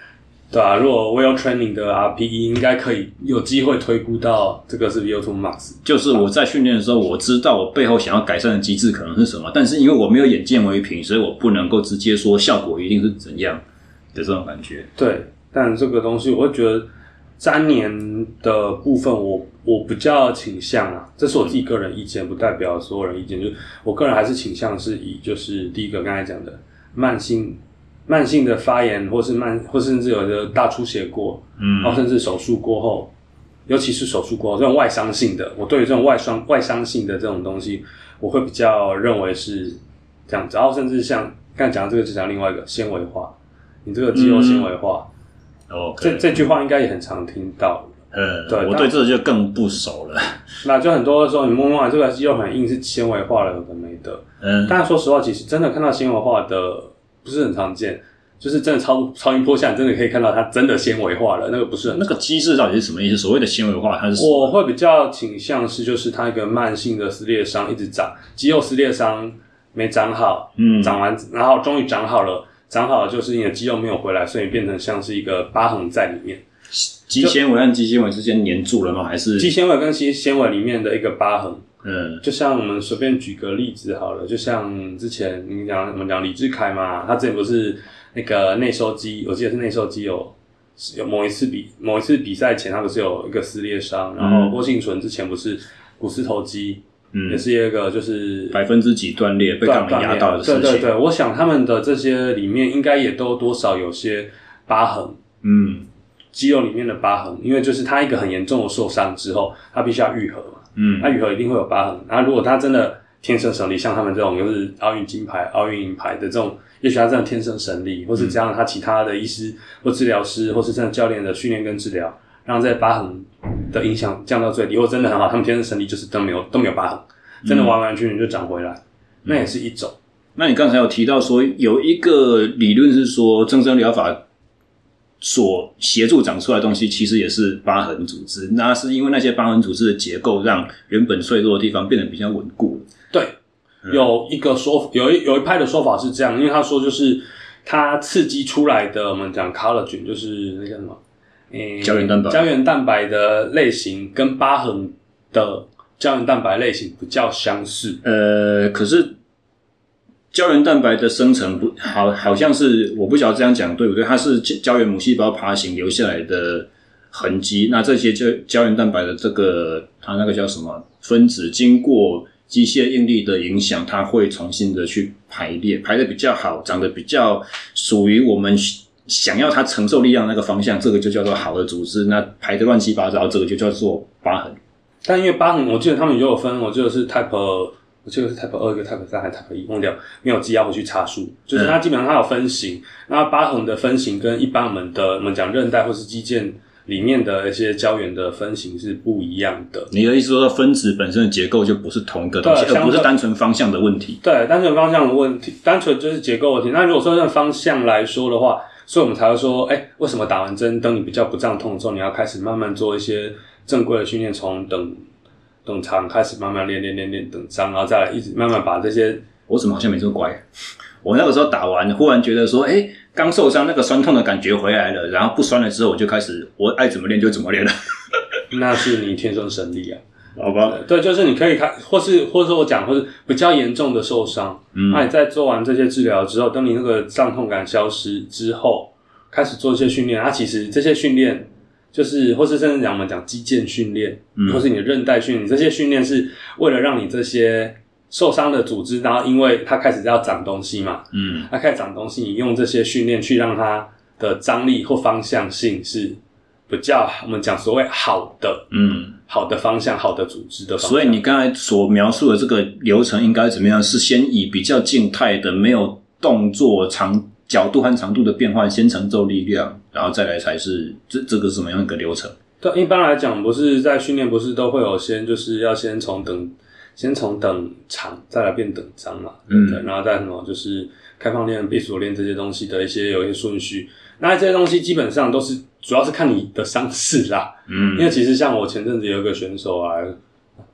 对啊，如果 well training 的 RPE 应该可以有机会推估到这个是 VO2 max。就是我在训练的时候，我知道我背后想要改善的机制可能是什么，但是因为我没有眼见为凭，所以我不能够直接说效果一定是怎样的这种感觉。对，但这个东西我会觉得粘连的部分我，我我比较倾向啊，这是我自己个人意见，不代表所有人意见。就是我个人还是倾向是以就是第一个刚才讲的慢性。慢性的发炎，或是慢，或甚至有的大出血过，嗯，然后甚至手术过后，尤其是手术过后这种外伤性的，我对于这种外伤外伤性的这种东西，我会比较认为是这样子，然后甚至像刚才讲的这个，就讲另外一个纤维化，你这个肌肉纤维化，哦、嗯，这这句话应该也很常听到。呃，对，我对这个就更不熟了。那就很多的时候，你摸摸这个肌肉很硬，是纤维化了，有的没的。嗯，但是说实话，其实真的看到纤维化的不是很常见，就是真的超超音波下，你真的可以看到它真的纤维化了，那个不是很那个机制到底是什么意思？所谓的纤维化，它是我会比较倾向是，就是它一个慢性的撕裂伤一直长，肌肉撕裂伤没长好，嗯，长完然后终于长好了，长好了就是你的肌肉没有回来，所以变成像是一个疤痕在里面。肌纤维和肌纤维之间粘住了吗？还是肌纤维跟肌纤维里面的一个疤痕？嗯，就像我们随便举个例子好了，就像之前你讲我们讲李志凯嘛，他之前不是那个内收肌，我记得是内收肌有有某一次比某一次比赛前，他不是有一个撕裂伤，然后郭幸存之前不是股四头肌，嗯，也是一个就是百分之几断裂被杠压到的事情。对对对，我想他们的这些里面应该也都多少有些疤痕，嗯。肌肉里面的疤痕，因为就是他一个很严重的受伤之后，他必须要愈合嘛。嗯，那愈合一定会有疤痕。然后如果他真的天生神力，像他们这种又是奥运金牌、奥运银牌的这种，也许他真的天生神力，或是加上他其他的医师或治疗师，或是真的教练的训练跟治疗，让这些疤痕的影响降到最低，或真的很好，他们天生神力就是都没有都没有疤痕，真的完完全全就长回来，嗯、那也是一种。那你刚才有提到说有一个理论是说增生疗法。所协助长出来的东西，其实也是疤痕组织。那是因为那些疤痕组织的结构，让原本脆弱的地方变得比较稳固。对，有一个说，有一有一派的说法是这样，因为他说就是它刺激出来的，我们讲 collagen，就是那叫什么？诶，胶原蛋白。胶原蛋白的类型跟疤痕的胶原蛋白类型比较相似。呃，可是。胶原蛋白的生成不好，好像是我不晓得这样讲对不对？它是胶原母细胞爬行留下来的痕迹。那这些胶胶原蛋白的这个它那个叫什么分子，经过机械应力的影响，它会重新的去排列，排得比较好，长得比较属于我们想要它承受力量那个方向，这个就叫做好的组织。那排得乱七八糟，这个就叫做疤痕。但因为疤痕，我记得他们也有分，我记得是 type。我这个是 Type 二，一个 Type 三，还是 Type 一，忘掉，没有记，要回去查书。就是它基本上它有分型，那疤痕的分型跟一般我们的我们讲韧带或是肌腱里面的一些胶原的分型是不一样的。你的意思说，分子本身的结构就不是同一个东西，而不是单纯方向的问题。对，单纯方向的问题，单纯就是结构问题。那如果说那方向来说的话，所以我们才会说，哎、欸，为什么打完针，等你比较不胀痛之后，你要开始慢慢做一些正规的训练，从等。等长开始慢慢练练练练等长，然后再来一直慢慢把这些。我怎么好像没这么乖？我那个时候打完，忽然觉得说，哎、欸，刚受伤那个酸痛的感觉回来了，然后不酸了之后，我就开始我爱怎么练就怎么练了。那是你天生神力啊，好吧？对，就是你可以看，或是或者说我讲，或是比较严重的受伤，嗯，那你在做完这些治疗之后，等你那个胀痛感消失之后，开始做一些训练，它其实这些训练。就是，或是甚至讲我们讲肌腱训练，嗯，或是你的韧带训练，这些训练是为了让你这些受伤的组织，然后因为它开始要长东西嘛，嗯，它开始长东西，你用这些训练去让它的张力或方向性是比较我们讲所谓好的，嗯，好的方向，好的组织的方向。所以你刚才所描述的这个流程应该怎么样？是先以比较静态的，没有动作长。角度和长度的变换，先承受力量，然后再来才是这这个是什么样一个流程？对，一般来讲，不是在训练，不是都会有先就是要先从等，先从等长，再来变等张嘛，嗯，对，然后再什么就是开放练、闭锁练这些东西的一些有一些顺序。那这些东西基本上都是主要是看你的伤势啦，嗯，因为其实像我前阵子有一个选手啊，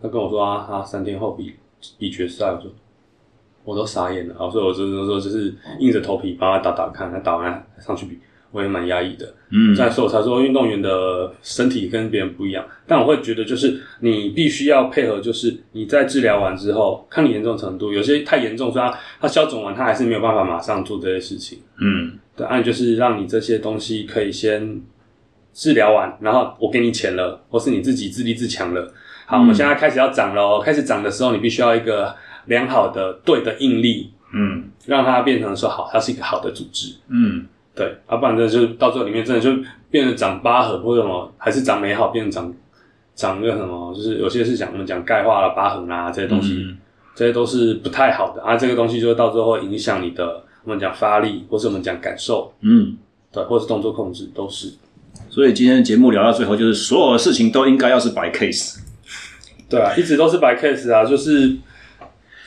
他跟我说啊，他三天后比比决赛，我说。我都傻眼了，然后所以我就是说，就是硬着头皮帮他打打看，他打完上去比，我也蛮压抑的。嗯，再说我才说运动员的身体跟别人不一样，但我会觉得就是你必须要配合，就是你在治疗完之后，看你严重程度，有些太严重，所以他他消肿完，他还是没有办法马上做这些事情。嗯，对，按就是让你这些东西可以先治疗完，然后我给你钱了，或是你自己自立自强了。好，嗯，我们现在开始要长了，开始长的时候，你必须要一个。良好的对的应力，嗯，让它变成说好，它是一个好的组织，嗯，对，要、啊、不然真的就到最后里面真的就变成长疤痕或者什么，还是长美好变成长长那个什么，就是有些是讲我们讲钙化了疤痕啊这些东西，嗯、这些都是不太好的啊。这个东西就会到最后影响你的，我们讲发力，或是我们讲感受，嗯，对，或是动作控制，都是。所以今天的节目聊到最后，就是所有的事情都应该要是白 case。对啊，一直都是白 case 啊，就是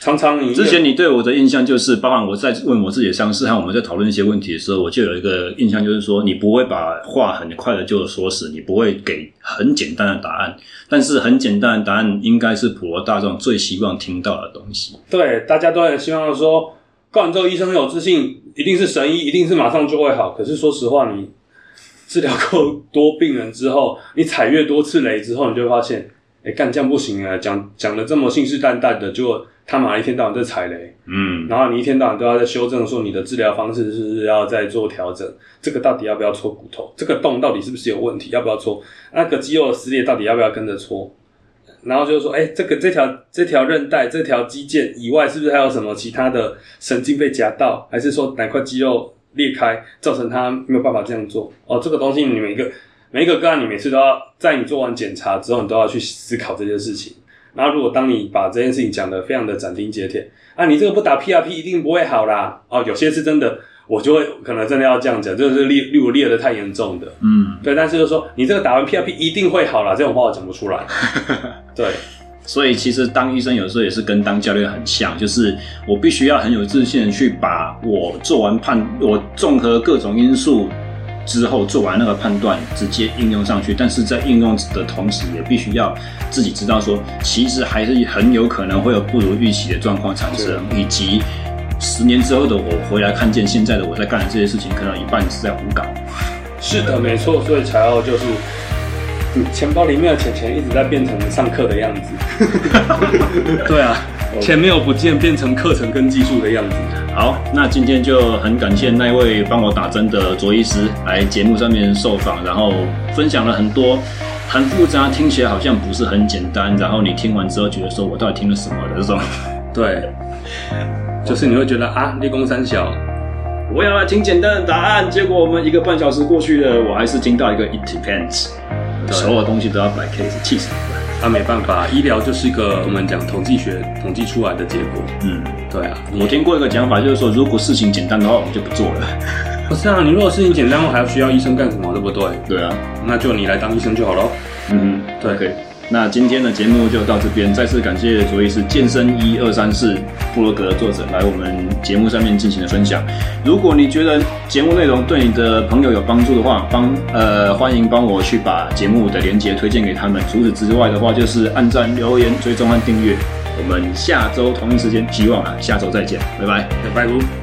常常你之前你对我的印象就是，包含我在问我自己的上司和我们在讨论一些问题的时候，我就有一个印象，就是说你不会把话很快的就说死，你不会给很简单的答案，但是很简单的答案应该是普罗大众最希望听到的东西。对，大家都很希望说，告完之后医生很有自信，一定是神医，一定是马上就会好。可是说实话，你治疗够多病人之后，你踩越多次雷之后，你就会发现。哎，干这样不行啊！讲讲的这么信誓旦旦的，就他妈一天到晚在踩雷，嗯，然后你一天到晚都要在修正，说你的治疗方式是不是要再做调整？这个到底要不要戳骨头？这个洞到底是不是有问题？要不要戳？那个肌肉的撕裂到底要不要跟着戳？然后就是说，哎，这个这条这条韧带、这条肌腱以外，是不是还有什么其他的神经被夹到？还是说哪块肌肉裂开，造成他没有办法这样做？哦，这个东西你每一个。每一个个案，你每次都要在你做完检查之后，你都要去思考这件事情。然后，如果当你把这件事情讲得非常的斩钉截铁，啊，你这个不打 PRP 一定不会好啦。哦，有些是真的，我就会可能真的要这样讲，就是例例如裂的太严重的，嗯，对。但是就是说，你这个打完 PRP 一定会好啦，这种话我讲不出来。对，所以其实当医生有时候也是跟当教练很像，就是我必须要很有自信的去把我做完判，我综合各种因素。之后做完那个判断，直接应用上去。但是在应用的同时，也必须要自己知道说，其实还是很有可能会有不如预期的状况产生，以及十年之后的我回来看见现在的我在干的这些事情，可能一半是在胡搞。是的，没错，所以才要就是，嗯，钱包里面的钱钱一直在变成上课的样子。对啊，钱没有不见，变成课程跟技术的样子。好，那今天就很感谢那位帮我打针的卓医师来节目上面受访，然后分享了很多很复杂，听起来好像不是很简单，然后你听完之后觉得说我到底听了什么的这种，对，就是你会觉得啊，立功三小，我要来听简单的答案，结果我们一个半小时过去了，我还是听到一个 it depends，所有东西都要摆 case，气死了。那、啊、没办法，医疗就是一个我们讲统计学统计出来的结果。嗯，对啊。我听过一个讲法，就是说，如果事情简单的话，我们就不做了。不是啊，你如果事情简单的话，还要需要医生干什么？对不对？对啊，那就你来当医生就好了。嗯，对，可以。那今天的节目就到这边，再次感谢卓医师健身一二三四部落格的作者来我们节目上面进行的分享。如果你觉得节目内容对你的朋友有帮助的话，帮呃欢迎帮我去把节目的连接推荐给他们。除此之外的话，就是按赞、留言、追踪和订阅。我们下周同一时间，希望啊下周再见，拜拜，拜拜。